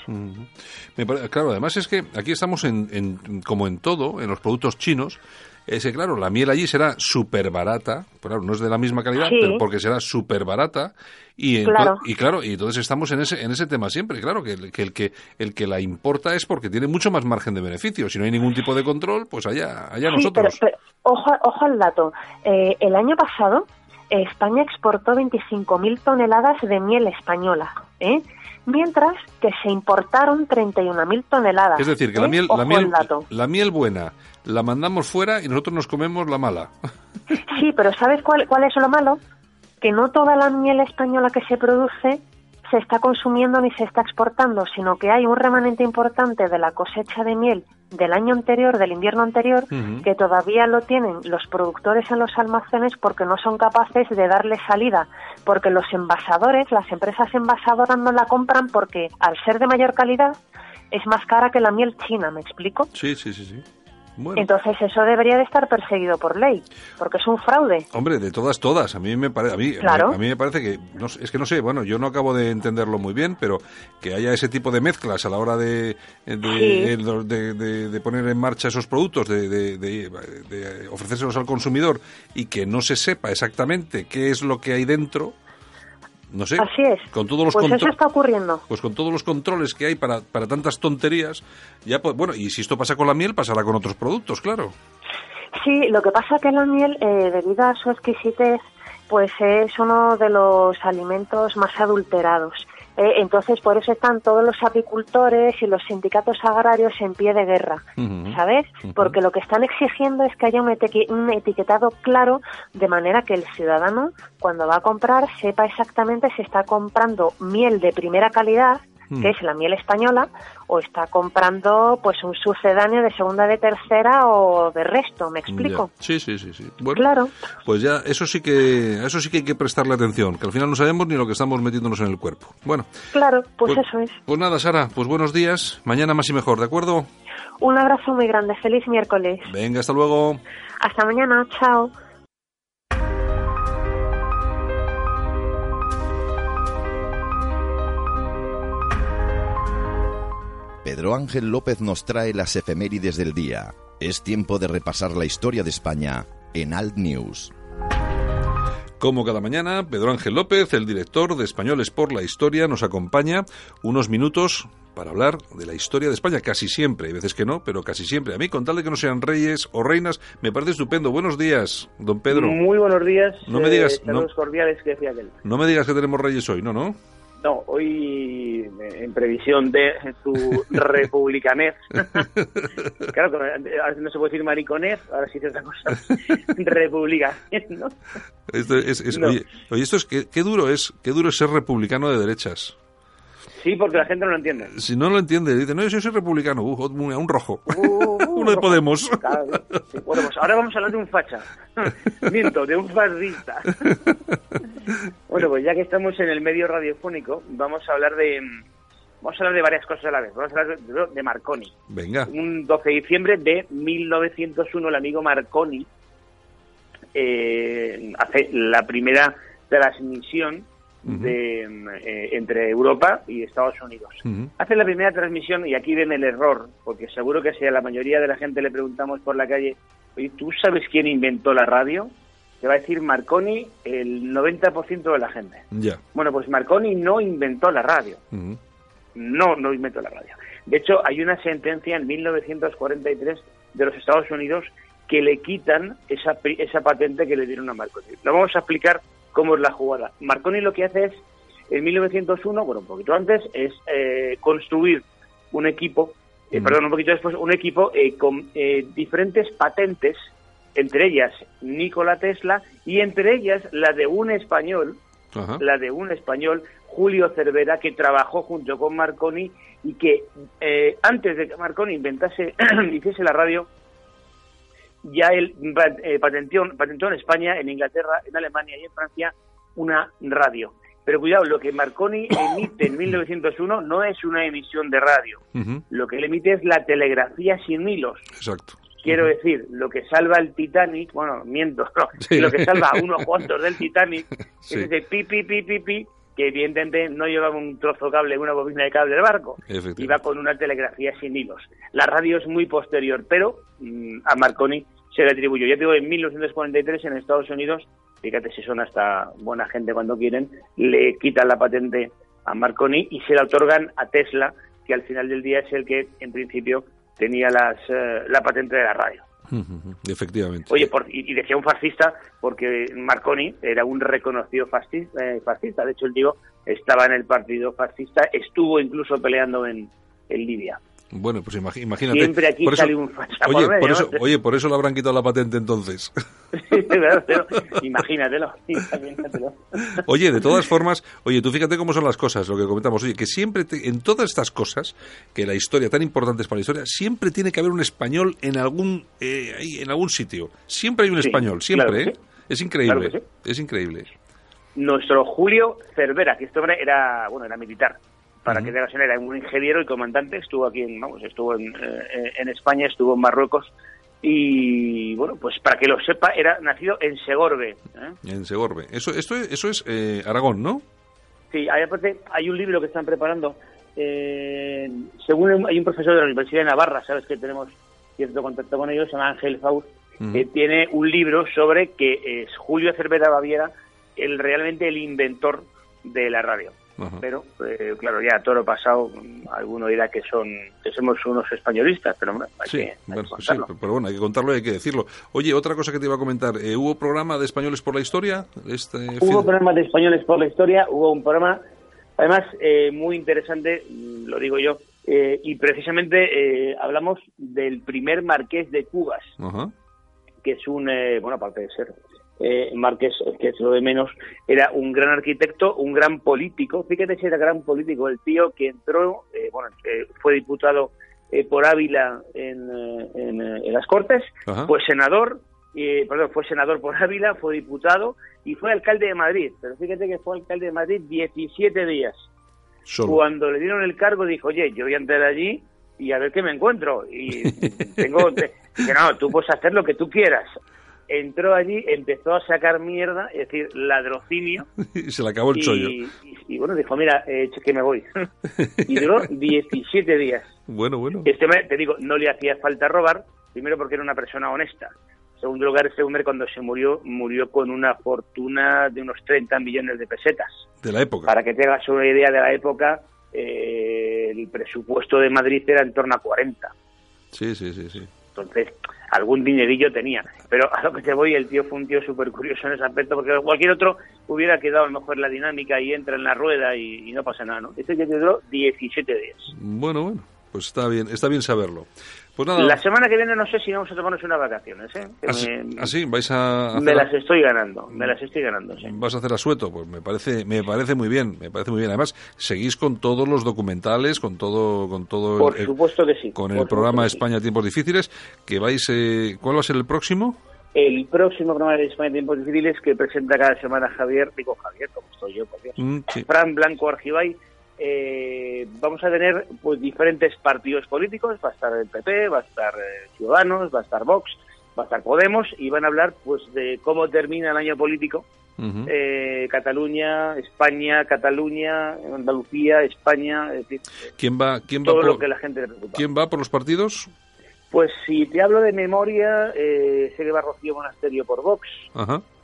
claro, además es que aquí estamos en, como en todo, en los productos chinos, ese, claro, la miel allí será súper barata, claro, no es de la misma calidad, pero porque será súper barata. Y, claro. y claro, y entonces estamos en ese, en ese tema siempre, claro, que, que, el que el que la importa es porque tiene mucho más margen de beneficio. Si no hay ningún tipo de control, pues allá, allá nosotros. Pero, ojo, ojo al dato. Eh, el año pasado, España exportó 25.000 toneladas de miel española. ¿eh? Mientras que se importaron 31.000 toneladas. Es decir, que la, ¿eh? miel, la, miel, la miel buena la mandamos fuera y nosotros nos comemos la mala. Sí, pero ¿sabes cuál, cuál es lo malo? que no toda la miel española que se produce se está consumiendo ni se está exportando, sino que hay un remanente importante de la cosecha de miel del año anterior, del invierno anterior, que todavía lo tienen los productores en los almacenes porque no son capaces de darle salida, porque los envasadores, las empresas envasadoras no la compran porque al ser de mayor calidad es más cara que la miel china, ¿me explico? Sí, sí, sí, sí. Entonces eso debería de estar perseguido por ley, porque es un fraude. Hombre, de todas, todas. A mí me, parece, a mí, a mí me parece que, es que no sé, bueno, yo no acabo de entenderlo muy bien, pero que haya ese tipo de mezclas a la hora de, de, poner en marcha esos productos, de, de ofrecérselos al consumidor y que no se sepa exactamente qué es lo que hay dentro, no sé. Así es. Con todos los pues eso está ocurriendo. Pues con todos los controles que hay para, para tantas tonterías, ya pues, bueno, y si esto pasa con la miel, pasará con otros productos, claro. Sí, lo que pasa que la miel, eh, debido a su exquisitez, pues es uno de los alimentos más adulterados. Eh, entonces, por eso están todos los apicultores y los sindicatos agrarios en pie de guerra, ¿sabes? Porque lo que están exigiendo es que haya un, etiquetado claro de manera que el ciudadano, cuando va a comprar, sepa exactamente si está comprando miel de primera calidad Mm. que es la miel española, o está comprando pues un sucedáneo de segunda, de tercera o de resto, ¿me explico? Sí, sí, sí, sí. Bueno, claro. Pues ya, eso sí que, eso sí que hay que prestarle atención, que al final no sabemos ni lo que estamos metiéndonos en el cuerpo. Bueno. Claro, pues, pues eso es. Pues nada, Sara, pues buenos días, mañana más y mejor, ¿de acuerdo? Un abrazo muy grande, feliz miércoles. Venga, hasta luego. Hasta mañana, chao. Pedro Ángel López nos trae las efemérides del día. Es tiempo de repasar la historia de España en Alt News. Como cada mañana, Pedro Ángel López, el director de Españoles por la Historia, nos acompaña unos minutos para hablar de la historia de España, casi siempre, hay veces que no, pero casi siempre. A mí, con tal de que no sean reyes o reinas, me parece estupendo. Buenos días, don Pedro. Muy buenos días. No me digas, eh, no, cordiales que decía aquel. No me digas que tenemos reyes hoy, ¿no, no? No, hoy en previsión de su republicanez. claro, no se puede decir mariconez, ahora sí otra cosa. republicanez, ¿no? Esto es, Oye, esto es qué, duro es, qué duro es ser republicano de derechas. Sí, porque la gente no lo entiende. Si no lo entiende, dice, no, yo soy republicano, uh, un rojo. Uh, Uno de Podemos. pues ahora vamos a hablar de un facha. Miento, de un fascista. Bueno, pues ya que estamos en el medio radiofónico, vamos a hablar de vamos a hablar de varias cosas a la vez. Vamos a hablar de, Marconi. Venga. Un 12 de diciembre de 1901, el amigo Marconi eh, hace la primera transmisión de, eh, entre Europa y Estados Unidos. Hace la primera transmisión y aquí viene el error, porque seguro que si a la mayoría de la gente le preguntamos por la calle, oye, ¿tú sabes quién inventó la radio? Te va a decir Marconi el 90% de la gente. Ya. Bueno, pues Marconi no inventó la radio. No, no inventó la radio. De hecho, hay una sentencia en 1943 de los Estados Unidos que le quitan esa, esa patente que le dieron a Marconi. Lo vamos a explicar cómo es la jugada. Marconi lo que hace es, en 1901, bueno, un poquito antes, es eh, construir un equipo, eh, perdón, un poquito después, un equipo eh, con diferentes patentes, entre ellas Nikola Tesla y entre ellas la de un español, la de un español, Julio Cervera, que trabajó junto con Marconi y que antes de que Marconi inventase, hiciese la radio, ya él eh, patentó, en España, en Inglaterra, en Alemania y en Francia una radio. Pero cuidado, lo que Marconi emite en 1901 no es una emisión de radio. Lo que él emite es la telegrafía sin hilos. Exacto. Quiero decir, lo que salva el Titanic, bueno, miento, lo que salva a unos cuantos del Titanic es ese pi, pi, pi, pi, pi, que evidentemente no llevaba un trozo cable, una bobina de cable del barco, iba con una telegrafía sin hilos. La radio es muy posterior, pero mm, a Marconi se le atribuyó. Ya digo, en 1943 en Estados Unidos, fíjate si son hasta buena gente cuando quieren, le quitan la patente a Marconi y se la otorgan a Tesla, que al final del día es el que en principio tenía las, eh, la patente de la radio. Efectivamente. Oye, y, decía un fascista porque Marconi era un reconocido fascista, eh, fascista. De hecho, el tío estaba en el partido fascista, estuvo incluso peleando en, en Libia. Bueno, pues imagínate. Siempre aquí sale un oye, por eso, oye, por eso le habrán quitado la patente entonces. imagínatelo, imagínatelo. Oye, de todas formas, oye, tú fíjate cómo son las cosas, lo que comentamos. Oye, que siempre, en todas estas cosas, que la historia, tan importantes para la historia, siempre tiene que haber un español en algún, eh, en algún sitio. Siempre hay un español, siempre, ¿eh? Es increíble, es increíble. Nuestro Julio Cervera, que este hombre era, bueno, era militar para que tengas era un ingeniero y comandante, estuvo aquí en, vamos, estuvo en, eh, en España, estuvo en Marruecos y bueno, pues para que lo sepa, era nacido en Segorbe. ¿eh? En Segorbe. Eso, esto, eso es eh, Aragón, ¿no? Sí, hay, aparte hay un libro que están preparando. Eh, según hay un profesor de la Universidad de Navarra, sabes que tenemos cierto contacto con ellos, se llama Ángel Faust, que tiene un libro sobre que es Julio Cervera Baviera el realmente el inventor de la radio. Pero, eh, claro, ya toro pasado, alguno dirá que son que somos unos españolistas, pero hay sí, que, sí, pero bueno, hay que contarlo y hay que decirlo. Oye, otra cosa que te iba a comentar, eh, ¿hubo programa de Españoles por la Historia? Este hubo programa de Españoles por la Historia, hubo un programa, además, eh, muy interesante, lo digo yo, y precisamente hablamos del primer marqués de Cubas, que es un, bueno, aparte de ser eh, Márquez, que es lo de menos, era un gran arquitecto, un gran político. Fíjate si era gran político, el tío que entró, eh, bueno, fue diputado eh, por Ávila en, en, las Cortes, fue senador, perdón, fue senador por Ávila, fue diputado y fue alcalde de Madrid. Pero fíjate que fue alcalde de Madrid 17 días. Cuando le dieron el cargo dijo, oye, yo voy a entrar allí y a ver qué me encuentro. Y tengo, que no, tú puedes hacer lo que tú quieras entró allí, empezó a sacar mierda, es decir, ladrocinio. y se le acabó el chollo. Y, bueno, dijo, mira, eh, que me voy. y duró 17 días. Bueno, bueno. Este hombre, te digo, no le hacía falta robar, primero porque era una persona honesta. Segundo lugar, este hombre cuando se murió, murió con una fortuna de unos 30 millones de pesetas. De la época. Para que tengas una idea de la época, eh, el presupuesto de Madrid era en torno a 40. Sí, sí, sí, sí. Entonces, algún dinerillo tenía. Pero a lo que te voy, el tío fue un tío súper curioso en ese aspecto, porque cualquier otro hubiera quedado a lo mejor la dinámica y entra en la rueda y, no pasa nada, ¿no? Este que duró 17 días. Bueno, bueno, pues está bien, está bien saberlo. Pues La semana que viene no sé si vamos a tomarnos unas vacaciones, ¿eh? ¿Así, ¿Ah, ¿Vais a Me las estoy ganando, me las estoy ganando, sí. ¿Vas a hacer asueto? Pues me parece, me parece muy bien, me parece muy bien. Además, seguís con todos los documentales, con todo, con todo... Por supuesto que sí. Con el programa España Tiempos Difíciles, que vais... Eh, ¿Cuál va a ser el próximo? El próximo programa de España Tiempos Difíciles que presenta cada semana Javier, digo Javier, como estoy yo, por Dios. Mm, Fran Blanco Argibay eh, vamos a tener pues diferentes partidos políticos, va a estar el PP, va a estar eh, Ciudadanos, va a estar Vox, va a estar Podemos y van a hablar pues de cómo termina el año político eh, Cataluña, España, Cataluña, Andalucía, España, es decir, ¿quién va, quién todo va lo que la gente le preocupa. ¿Quién va por los partidos? Pues si te hablo de memoria, eh, sé que va Rocío Monasterio por Vox.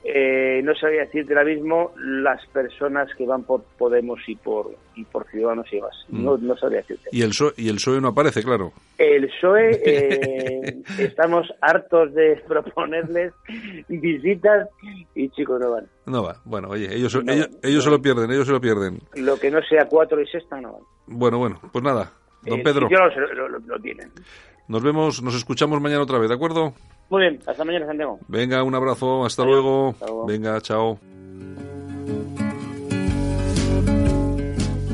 Eh, no sabía decirte ahora mismo las personas que van por Podemos y por y por Ciudadanos y demás. Mm. No, no sabría decirte. ¿Y el, PSOE, ¿Y el PSOE no aparece, claro? El PSOE, eh, estamos hartos de proponerles visitas y chicos no van. No va. Bueno, oye, ellos, ellos, se lo pierden, ellos se lo pierden. Lo que no sea cuatro y sexta no van. Bueno, bueno, pues nada. Don Pedro. Lo, lo, lo, tienen. Nos vemos, nos escuchamos mañana otra vez, ¿de acuerdo? Muy bien, hasta mañana, Santiago. Venga, un abrazo, hasta luego. Venga, chao.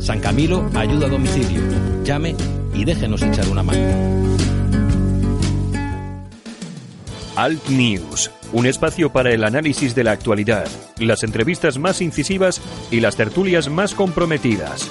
San Camilo ayuda a domicilio. Llame y déjenos echar una mano. Alt News, un espacio para el análisis de la actualidad, las entrevistas más incisivas y las tertulias más comprometidas.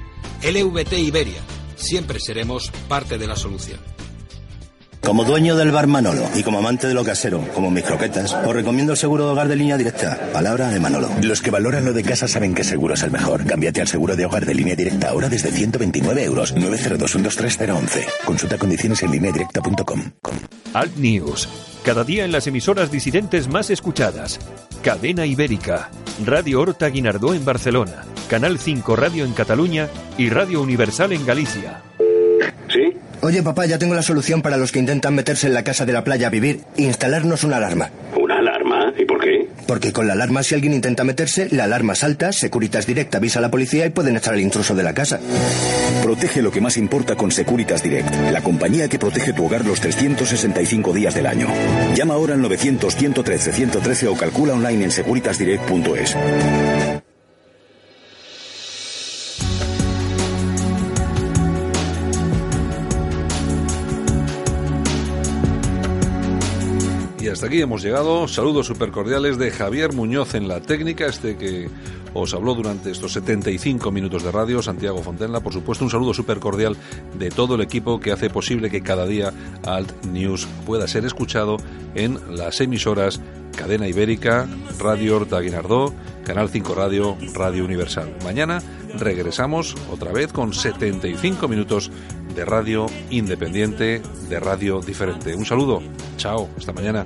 LVT Iberia, siempre seremos parte de la solución. Como dueño del bar Manolo y como amante de lo casero, como mis croquetas, os recomiendo el seguro de hogar de línea directa. Palabra de Manolo. Los que valoran lo de casa saben que seguro es el mejor. Cámbiate al seguro de hogar de línea directa ahora desde 129 euros. 902 Consulta condiciones en lineadirecta.com. Alt News. Cada día en las emisoras disidentes más escuchadas. Cadena Ibérica. Radio Horta Guinardó en Barcelona. Canal 5 Radio en Cataluña y Radio Universal en Galicia. ¿Sí? Oye, papá, ya tengo la solución para los que intentan meterse en la casa de la playa a vivir. Instalarnos una alarma. ¿Una alarma? Porque con la alarma, si alguien intenta meterse, la alarma salta, Securitas Direct avisa a la policía y pueden echar al intruso de la casa. Protege lo que más importa con Securitas Direct, la compañía que protege tu hogar los 365 días del año. Llama ahora al 900-113-113 o calcula online en securitasdirect.es. hasta aquí hemos llegado. Saludos super cordiales de Javier Muñoz en la técnica, este que os habló durante estos 75 minutos de radio, Santiago Fontenla. Por supuesto, un saludo súper cordial de todo el equipo que hace posible que cada día Alt News pueda ser escuchado en las emisoras Cadena Ibérica, Radio Horta Guinardó, Canal 5 Radio, Radio Universal. Mañana regresamos otra vez con 75 minutos de radio independiente, de radio diferente. Un saludo, chao, hasta mañana.